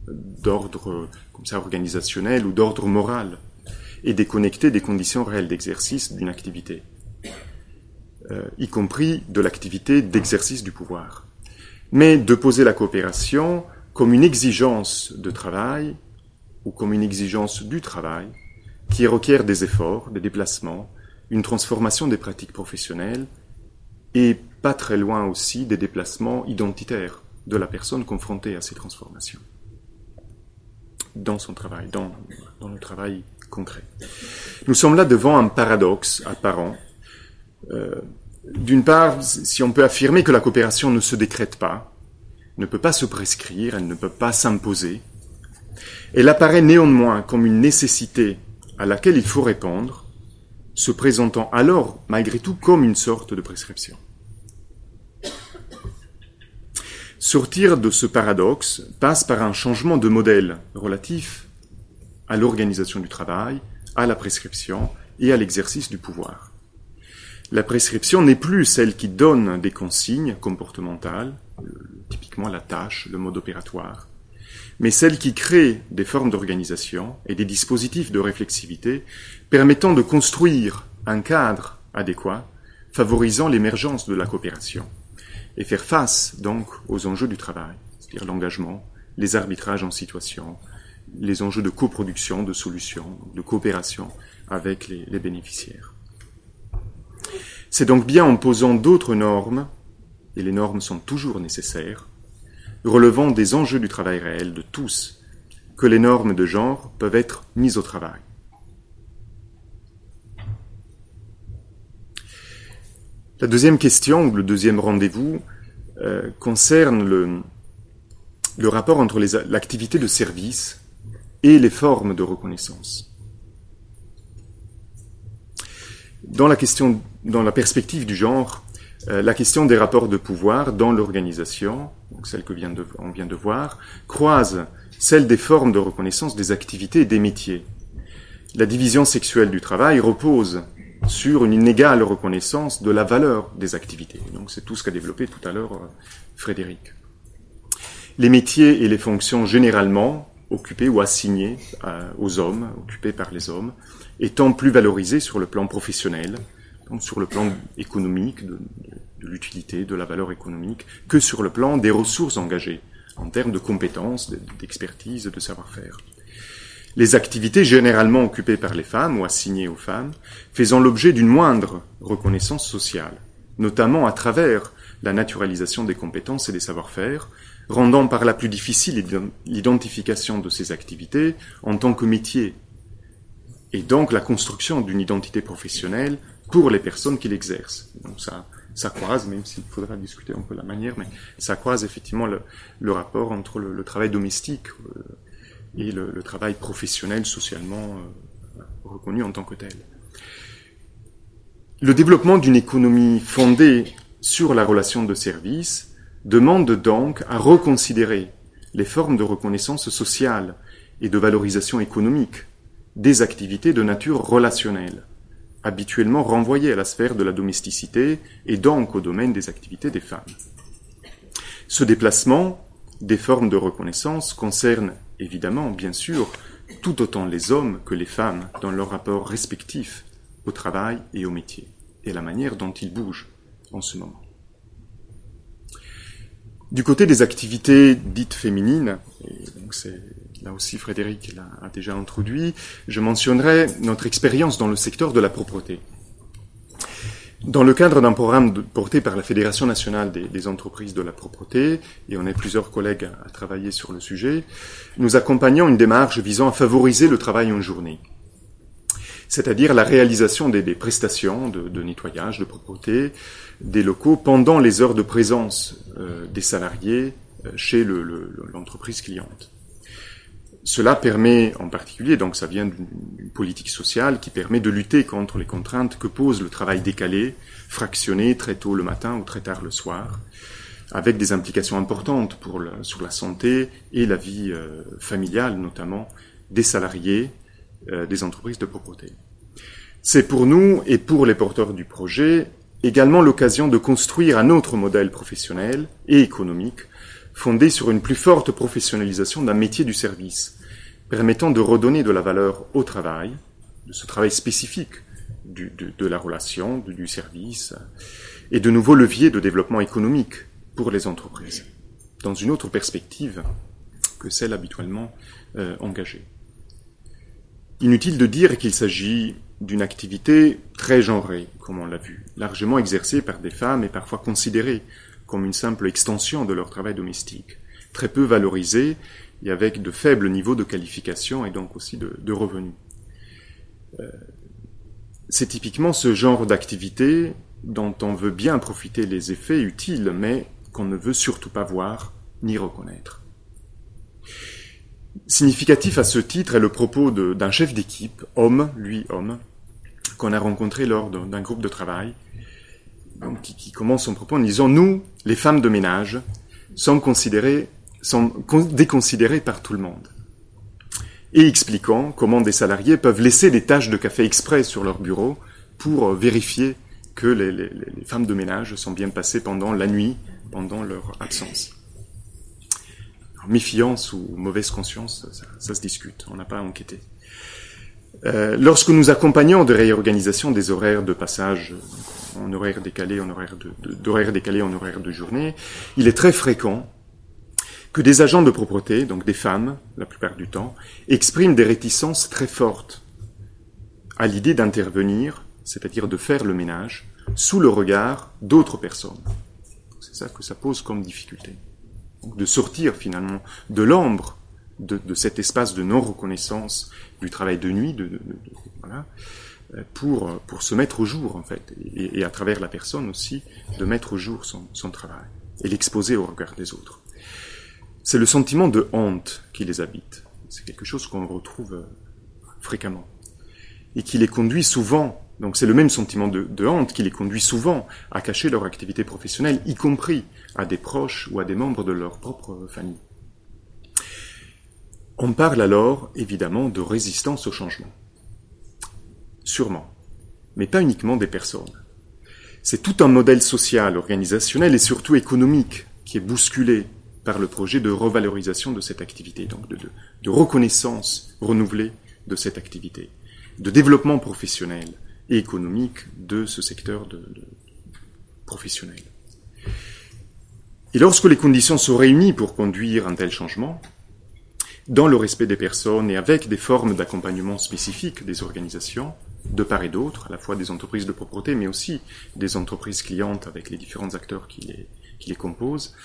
d'ordre comme ça organisationnel ou d'ordre moral, et déconnecté des conditions réelles d'exercice d'une activité, euh, y compris de l'activité d'exercice du pouvoir, mais de poser la coopération comme une exigence de travail ou comme une exigence du travail qui requiert des efforts, des déplacements, une transformation des pratiques professionnelles et pas très loin aussi des déplacements identitaires de la personne confrontée à ces transformations dans son travail, dans, le travail concret. Nous sommes là devant un paradoxe apparent. Euh, D'une part, si on peut affirmer que la coopération ne se décrète pas, ne peut pas se prescrire, elle ne peut pas s'imposer, elle apparaît néanmoins comme une nécessité à laquelle il faut répondre, se présentant alors malgré tout comme une sorte de prescription. Sortir de ce paradoxe passe par un changement de modèle relatif à l'organisation du travail, à la prescription et à l'exercice du pouvoir. La prescription n'est plus celle qui donne des consignes comportementales, typiquement la tâche, le mode opératoire, mais celle qui crée des formes d'organisation et des dispositifs de réflexivité permettant de construire un cadre adéquat favorisant l'émergence de la coopération et faire face donc aux enjeux du travail, c'est-à-dire l'engagement, les arbitrages en situation, les enjeux de coproduction, de solutions, de coopération avec les, les bénéficiaires. C'est donc bien en posant d'autres normes, et les normes sont toujours nécessaires, relevant des enjeux du travail réel de tous, que les normes de genre peuvent être mises au travail. La deuxième question, ou le deuxième rendez-vous, euh, concerne le, rapport entre l'activité de service et les formes de reconnaissance. Dans la question, dans la perspective du genre, euh, la question des rapports de pouvoir dans l'organisation, celle que vient de, on vient de voir, croise celle des formes de reconnaissance des activités et des métiers. La division sexuelle du travail repose sur une inégale reconnaissance de la valeur des activités. Donc c'est tout ce qu'a développé tout à l'heure euh, Frédéric. Les métiers et les fonctions généralement occupés ou assignés euh, aux hommes, occupés par les hommes, étant plus valorisés sur le plan professionnel, donc sur le plan économique, de, de l'utilité, de la valeur économique, que sur le plan des ressources engagées, en termes de compétences, d'expertise, de savoir-faire. Les activités généralement occupées par les femmes ou assignées aux femmes faisant l'objet d'une moindre reconnaissance sociale, notamment à travers la naturalisation des compétences et des savoir-faire, rendant par là plus difficile l'identification de ces activités en tant que métier, et donc la construction d'une identité professionnelle pour les personnes qui l'exercent. Donc ça, ça croise, même s'il faudra discuter un peu la manière, mais ça croise effectivement le, rapport entre le, le travail domestique euh, et le, travail professionnel socialement euh, reconnu en tant que tel. Le développement d'une économie fondée sur la relation de service demande donc à reconsidérer les formes de reconnaissance sociale et de valorisation économique des activités de nature relationnelle habituellement renvoyé à la sphère de la domesticité et donc au domaine des activités des femmes. Ce déplacement des formes de reconnaissance concerne évidemment, bien sûr, tout autant les hommes que les femmes dans leur rapport respectif au travail et au métier, et la manière dont ils bougent en ce moment. Du côté des activités dites féminines, et donc c'est là aussi Frédéric l'a déjà introduit, je mentionnerai notre expérience dans le secteur de la propreté. Dans le cadre d'un programme porté par la Fédération nationale des, entreprises de la propreté, et on est plusieurs collègues à, travailler sur le sujet, nous accompagnons une démarche visant à favoriser le travail en journée, c'est-à-dire la réalisation des, prestations de, nettoyage, de propreté des locaux pendant les heures de présence euh, des salariés euh, chez l'entreprise cliente. Cela permet en particulier, donc ça vient d'une politique sociale qui permet de lutter contre les contraintes que pose le travail décalé, fractionné très tôt le matin ou très tard le soir, avec des implications importantes pour sur la santé et la vie euh, familiale notamment des salariés euh, des entreprises de propreté. C'est pour nous et pour les porteurs du projet également l'occasion de construire un autre modèle professionnel et économique fondée sur une plus forte professionnalisation d'un métier du service, permettant de redonner de la valeur au travail, de ce travail spécifique de, la relation, du service, et de nouveaux leviers de développement économique pour les entreprises, dans une autre perspective que celle habituellement euh, engagée. Inutile de dire qu'il s'agit d'une activité très genrée, comme on l'a vu, largement exercée par des femmes et parfois considérée comme une simple extension de leur travail domestique, très peu valorisé et avec de faibles niveaux de qualification et donc aussi de, revenus. Euh, c'est typiquement ce genre d'activité dont on veut bien profiter les effets utiles, mais qu'on ne veut surtout pas voir ni reconnaître. Significatif à ce titre est le propos d'un chef d'équipe, homme, lui homme, qu'on a rencontré lors d'un groupe de travail, qui, qui, commence son propos en disant Nous, les femmes de ménage, sommes déconsidérées par tout le monde. Et expliquant comment des salariés peuvent laisser des tâches de café exprès sur leur bureau pour vérifier que les, femmes de ménage sont bien passées pendant la nuit, pendant leur absence. Méfiance ou mauvaise conscience, ça, se discute, on n'a pas à enquêter. Euh, lorsque nous accompagnons de réorganisation des horaires de passage en horaire décalé, en horaire de, de, décalé, en horaire de journée, il est très fréquent que des agents de propreté, donc des femmes, la plupart du temps, expriment des réticences très fortes à l'idée d'intervenir, c'est-à-dire de faire le ménage, sous le regard d'autres personnes. C'est ça que ça pose comme difficulté. De sortir finalement de l'ombre de, de cet espace de non-reconnaissance du travail de nuit, de, voilà, euh, pour, pour se mettre au jour, en fait, et, à travers la personne aussi, de mettre au jour son, travail et l'exposer au regard des autres. C'est le sentiment de honte qui les habite. C'est quelque chose qu'on retrouve euh, fréquemment et qui les conduit souvent, donc c'est le même sentiment de, honte qui les conduit souvent à cacher leur activité professionnelle, y compris à des proches ou à des membres de leur propre famille. On parle alors évidemment de résistance au changement. Sûrement, mais pas uniquement des personnes. C'est tout un modèle social, organisationnel et surtout économique qui est bousculé par le projet de revalorisation de cette activité, donc de, reconnaissance renouvelée de cette activité de développement professionnel et économique de ce secteur de professionnel. Et lorsque les conditions sont réunies pour conduire un tel changement, dans le respect des personnes et avec des formes d'accompagnement spécifiques des organisations, de part et d'autre, à la fois des entreprises de propreté, mais aussi des entreprises clientes avec les différents acteurs qui les, composent,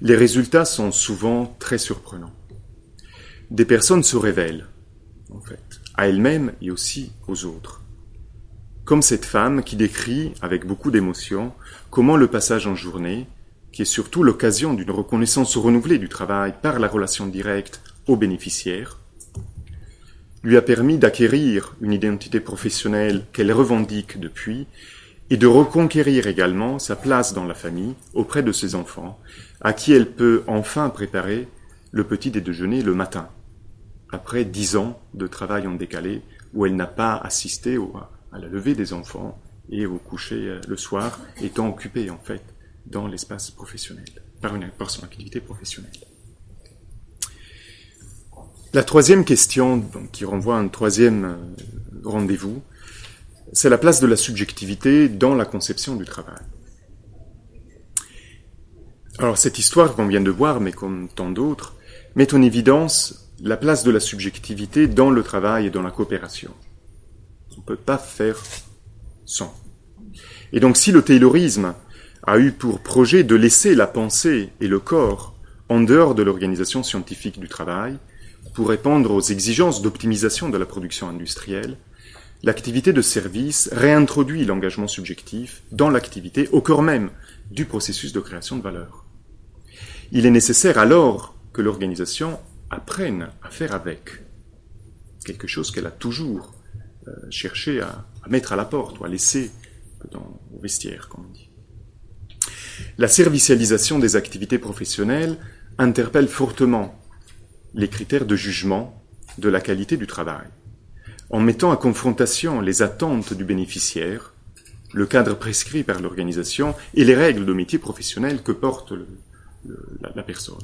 les résultats sont souvent très surprenants. Des personnes se révèlent, en fait, à elle-même et aussi aux autres. Comme cette femme qui décrit, avec beaucoup d'émotion, comment le passage en journée, qui est surtout l'occasion d'une reconnaissance renouvelée du travail par la relation directe aux bénéficiaires, lui a permis d'acquérir une identité professionnelle qu'elle revendique depuis et de reconquérir également sa place dans la famille auprès de ses enfants, à qui elle peut enfin préparer le petit déjeuner le matin après dix ans de travail en décalé, où elle n'a pas assisté à la levée des enfants et au coucher euh, le soir, étant occupée en fait dans l'espace professionnel, par, par son activité professionnelle. La troisième question, donc, qui renvoie à un troisième euh, rendez-vous, c'est la place de la subjectivité dans la conception du travail. Alors cette histoire qu'on vient de voir, mais comme tant d'autres, met en évidence la place de la subjectivité dans le travail et dans la coopération. On ne peut pas faire sans. Et donc si le taylorisme a eu pour projet de laisser la pensée et le corps en dehors de l'organisation scientifique du travail, pour répondre aux exigences d'optimisation de la production industrielle, l'activité de service réintroduit l'engagement subjectif dans l'activité au cœur même du processus de création de valeur. Il est nécessaire alors que l'organisation apprennent à faire avec quelque chose qu'elle a toujours euh, cherché à, à, mettre à la porte ou à laisser dans, au vestiaire, comme on dit. La servicialisation des activités professionnelles interpelle fortement les critères de jugement de la qualité du travail, en mettant à confrontation les attentes du bénéficiaire, le cadre prescrit par l'organisation et les règles de métier professionnel que porte la, personne.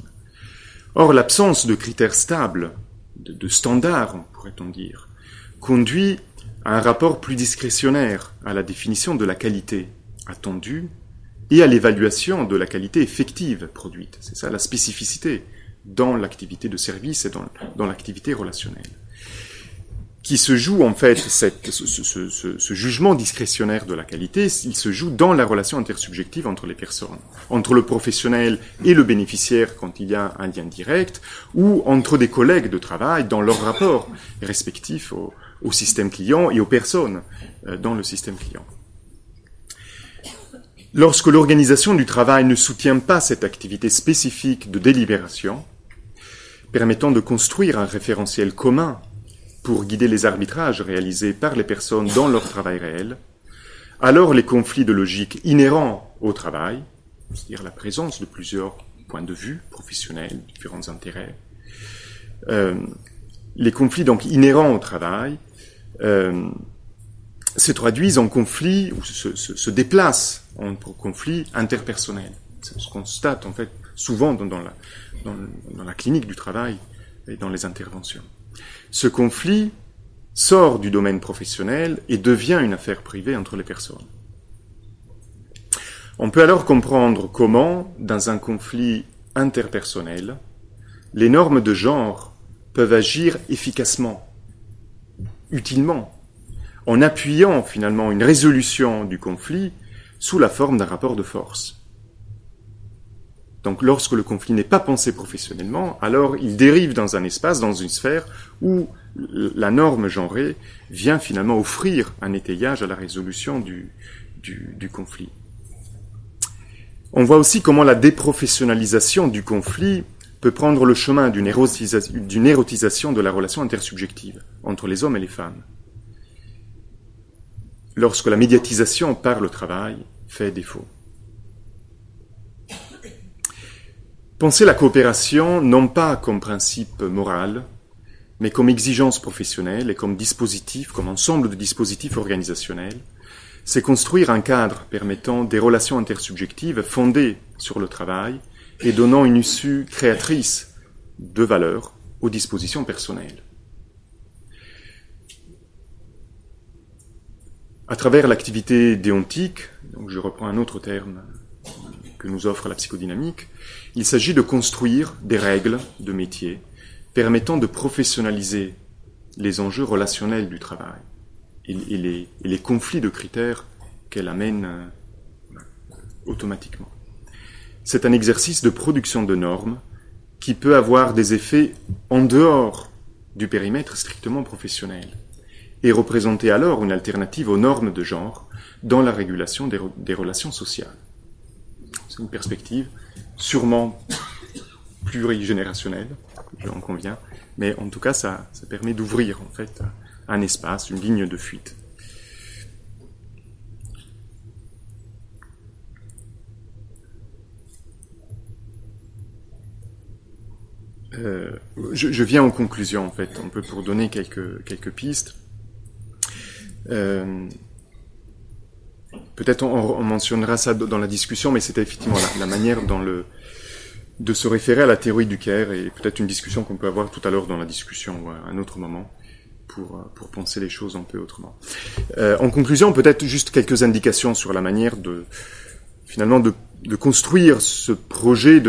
Or, l'absence de critères stables, de standards, pourrait-on dire, conduit à un rapport plus discrétionnaire à la définition de la qualité attendue et à l'évaluation de la qualité effective produite. C'est ça la spécificité dans l'activité de service et dans, dans l'activité relationnelle qui se joue en fait cette, ce, jugement discrétionnaire de la qualité, il se joue dans la relation intersubjective entre les personnes, entre le professionnel et le bénéficiaire quand il y a un lien direct, ou entre des collègues de travail dans leur rapport respectif au, au système client et aux personnes euh, dans le système client. Lorsque l'organisation du travail ne soutient pas cette activité spécifique de délibération, permettant de construire un référentiel commun pour guider les arbitrages réalisés par les personnes dans leur travail réel, alors les conflits de logique inhérents au travail, c'est-à-dire la présence de plusieurs points de vue professionnels, différents intérêts, euh, les conflits donc inhérents au travail euh, se traduisent en conflits ou se, se, se, déplacent en conflits interpersonnels. Ce qu'on constate en fait souvent dans, la clinique du travail et dans les interventions. Ce conflit sort du domaine professionnel et devient une affaire privée entre les personnes. On peut alors comprendre comment, dans un conflit interpersonnel, les normes de genre peuvent agir efficacement, utilement, en appuyant finalement une résolution du conflit sous la forme d'un rapport de force. Donc lorsque le conflit n'est pas pensé professionnellement, alors il dérive dans un espace, dans une sphère où la norme genrée vient finalement offrir un étayage à la résolution du, conflit. On voit aussi comment la déprofessionnalisation du conflit peut prendre le chemin d'une érotisation de la relation intersubjective entre les hommes et les femmes. Lorsque la médiatisation par le travail fait défaut. Penser la coopération non pas comme principe moral, mais comme exigence professionnelle et comme dispositif, comme ensemble de dispositifs organisationnels, c'est construire un cadre permettant des relations intersubjectives fondées sur le travail et donnant une issue créatrice de valeur aux dispositions personnelles. À travers l'activité déontique, donc je reprends un autre terme que nous offre la psychodynamique, il s'agit de construire des règles de métier permettant de professionnaliser les enjeux relationnels du travail et, les, conflits de critères qu'elle amène euh, automatiquement. C'est un exercice de production de normes qui peut avoir des effets en dehors du périmètre strictement professionnel et représenter alors une alternative aux normes de genre dans la régulation des relations sociales. C'est une perspective sûrement plurigénérationnelle, j'en conviens, mais en tout cas ça, ça permet d'ouvrir en fait un espace, une ligne de fuite. Euh, je, viens en conclusion en fait, on peut pour donner quelques quelques pistes. Euh, Peut-être on, on, mentionnera ça dans la discussion, mais c'était effectivement la, manière de se référer à la théorie du Caire et peut-être une discussion qu'on peut avoir tout à l'heure dans la discussion ou à un autre moment pour pour penser les choses un peu autrement. Euh, en conclusion, peut-être juste quelques indications sur la manière de finalement de, construire ce projet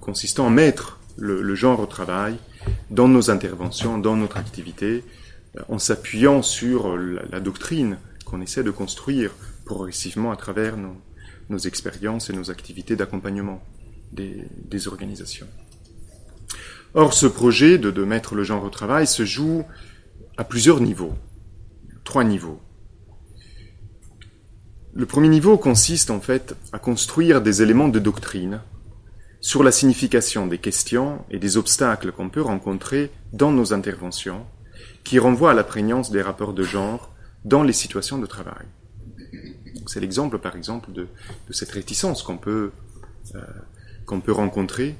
consistant à mettre le, genre au travail dans nos interventions, dans notre activité, euh, en s'appuyant sur la doctrine qu'on essaie de construire progressivement à travers nos, expériences et nos activités d'accompagnement des, organisations. Or, ce projet de mettre le genre au travail se joue à plusieurs niveaux, trois niveaux. Le premier niveau consiste en fait à construire des éléments de doctrine sur la signification des questions et des obstacles qu'on peut rencontrer dans nos interventions, qui renvoient à la prégnance des rapports de genre dans les situations de travail. C'est l'exemple, par exemple, de, cette réticence qu'on peut, euh, qu'on peut rencontrer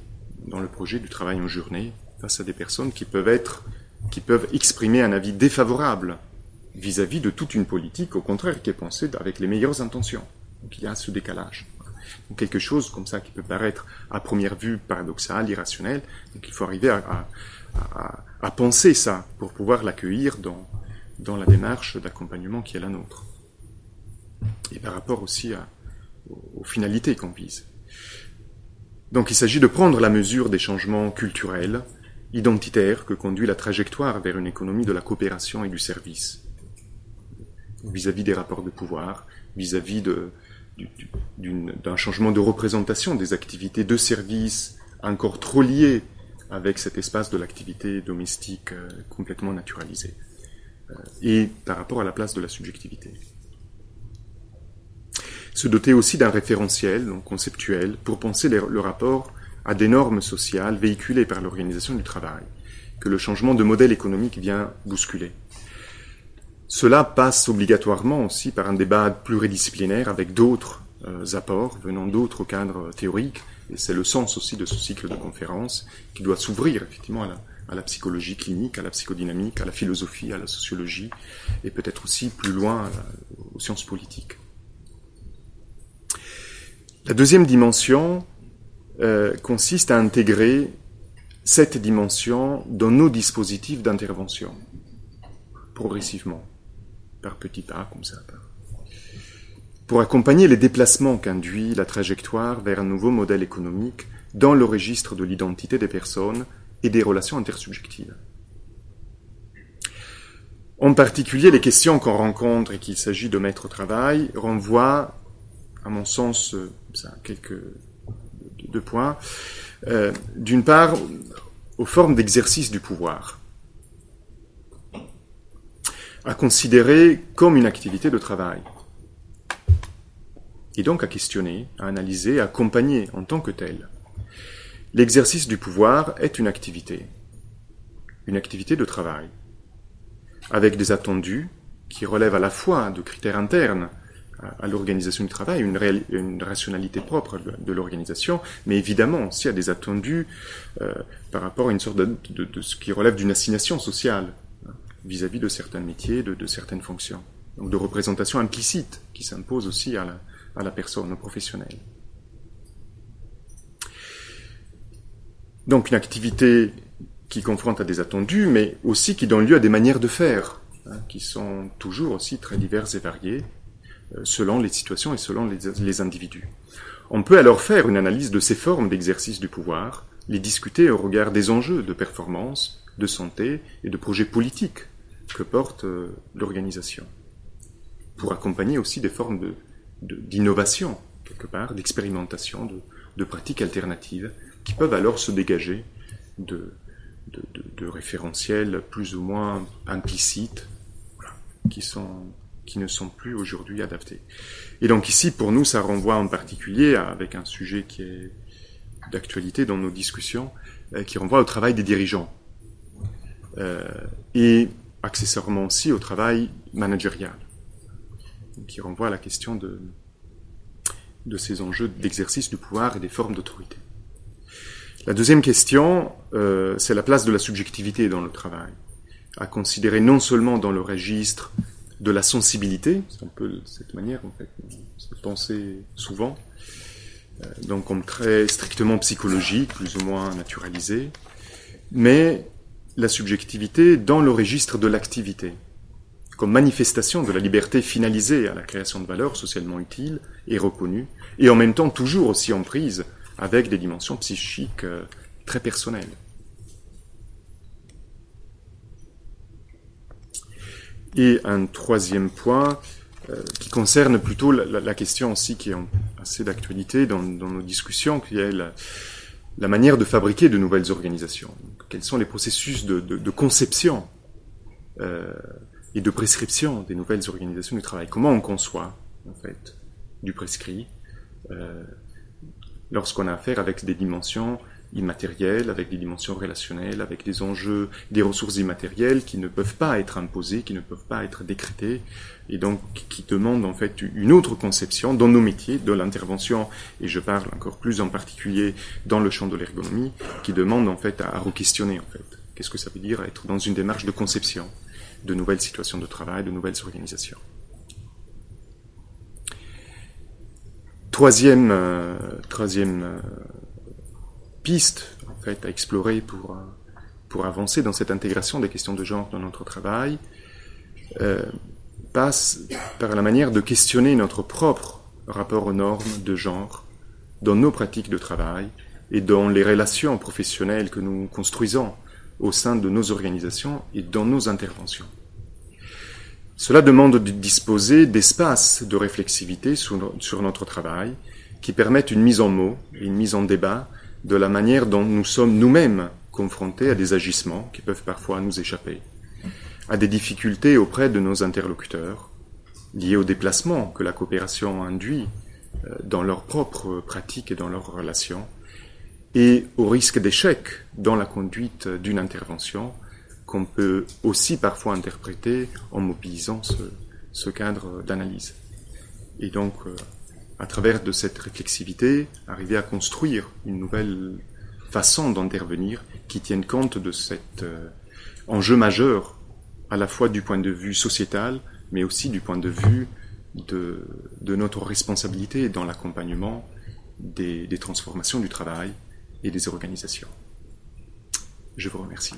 dans le projet du travail en journée face à des personnes qui peuvent être, qui peuvent exprimer un avis défavorable vis-à-vis -vis de toute une politique, au contraire, qui est pensée avec les meilleures intentions. Donc il y a ce décalage. Donc quelque chose comme ça qui peut paraître à première vue paradoxal, irrationnel, donc il faut arriver à, penser ça pour pouvoir l'accueillir dans la démarche d'accompagnement qui est la nôtre. Et par rapport aussi aux, finalités qu'on vise. Donc il s'agit de prendre la mesure des changements culturels, identitaires que conduit la trajectoire vers une économie de la coopération et du service, vis-à-vis -vis des rapports de pouvoir, vis-à-vis d'un changement de représentation des activités de service encore trop liées avec cet espace de l'activité domestique euh, complètement naturalisé. Euh, et par rapport à la place de la subjectivité. Se doter aussi d'un référentiel donc conceptuel pour penser le rapport à des normes sociales véhiculées par l'organisation du travail, que le changement de modèle économique vient bousculer. Cela passe obligatoirement aussi par un débat pluridisciplinaire avec d'autres euh, apports venant d'autres cadres théoriques, et c'est le sens aussi de ce cycle de conférences qui doit s'ouvrir effectivement à la, à la psychologie clinique, à la psychodynamique, à la philosophie, à la sociologie, et peut-être aussi plus loin aux sciences politiques. La deuxième dimension euh, consiste à intégrer cette dimension dans nos dispositifs d'intervention, progressivement, par petits pas, comme ça, pour accompagner les déplacements qu'induit la trajectoire vers un nouveau modèle économique dans le registre de l'identité des personnes et des relations intersubjectives. En particulier, les questions qu'on rencontre et qu'il s'agit de mettre au travail renvoient, à mon sens, ça, quelques deux points. Euh, D'une part, aux formes d'exercice du pouvoir, à considérer comme une activité de travail, et donc à questionner, à analyser, à accompagner en tant que tel. L'exercice du pouvoir est une activité, une activité de travail, avec des attendus qui relèvent à la fois de critères internes à, l'organisation du travail, une, rationalité propre de, l'organisation, mais évidemment aussi à des attendus euh, par rapport à une sorte de, ce qui relève d'une assignation sociale hein, vis-à-vis de certains métiers, de, certaines fonctions. Donc de représentation implicite qui s'impose aussi à la, personne, au professionnel. Donc une activité qui confronte à des attendus, mais aussi qui donne lieu à des manières de faire, hein, qui sont toujours aussi très diverses et variées, selon les situations et selon les, individus. On peut alors faire une analyse de ces formes d'exercice du pouvoir, les discuter au regard des enjeux de performance, de santé et de projets politiques que porte euh, l'organisation, pour accompagner aussi des formes d'innovation, quelque part, d'expérimentation, de pratiques alternatives, qui peuvent alors se dégager de, de, référentiels plus ou moins implicites qui, sont, qui ne sont plus aujourd'hui adaptés. Et donc ici, pour nous, ça renvoie en particulier avec un sujet qui est d'actualité dans nos discussions, euh, qui renvoie au travail des dirigeants. Euh, et accessoirement aussi au travail managérial, qui renvoie à la question de, ces enjeux d'exercice du pouvoir et des formes d'autorité. La deuxième question, euh, c'est la place de la subjectivité dans le travail, à considérer non seulement dans le registre de la sensibilité, c'est un peu cette manière en fait, de penser souvent, euh, donc comme très strictement psychologique, plus ou moins naturalisé, mais la subjectivité dans le registre de l'activité, comme manifestation de la liberté finalisée à la création de valeurs socialement utiles et reconnues, et en même temps toujours aussi en prise avec des dimensions psychiques euh, très personnelles. Et un troisième point euh, qui concerne plutôt la, question aussi qui est assez d'actualité dans, nos discussions, qui est la, manière de fabriquer de nouvelles organisations. Quels sont les processus de, conception euh, et de prescription des nouvelles organisations du travail? Comment on conçoit en fait du prescrit lorsqu'on a affaire avec des dimensions immatérielles, avec des dimensions relationnelles, avec des enjeux, des ressources immatérielles qui ne peuvent pas être imposées, qui ne peuvent pas être décrétées, et donc qui demandent en fait une autre conception dans nos métiers, de l'intervention, et je parle encore plus en particulier dans le champ de l'ergonomie, qui demande en fait à, re-questionner en fait. Qu'est-ce que ça veut dire être dans une démarche de conception de nouvelles situations de travail, de nouvelles organisations? Troisième, euh, troisième euh, piste en fait, à explorer pour, euh, pour avancer dans cette intégration des questions de genre dans notre travail passe par la manière de questionner notre propre rapport aux normes de genre dans nos pratiques de travail et dans les relations professionnelles que nous construisons au sein de nos organisations et dans nos interventions. Cela demande de disposer d'espaces de réflexivité sur, notre travail qui permettent une mise en mots une mise en débat de la manière dont nous sommes nous-mêmes confrontés à des agissements qui peuvent parfois nous échapper, à des difficultés auprès de nos interlocuteurs, liées au déplacement que la coopération induit euh, dans leurs propres pratiques et dans leurs relations, et au risque d'échec dans la conduite d'une intervention qu'on peut aussi parfois interpréter en mobilisant ce, cadre d'analyse. Et donc, euh, à travers de cette réflexivité, arriver à construire une nouvelle façon d'intervenir qui tienne compte de cet euh, enjeu majeur, à la fois du point de vue sociétal, mais aussi du point de vue de, notre responsabilité dans l'accompagnement des transformations du travail et des organisations. Je vous remercie.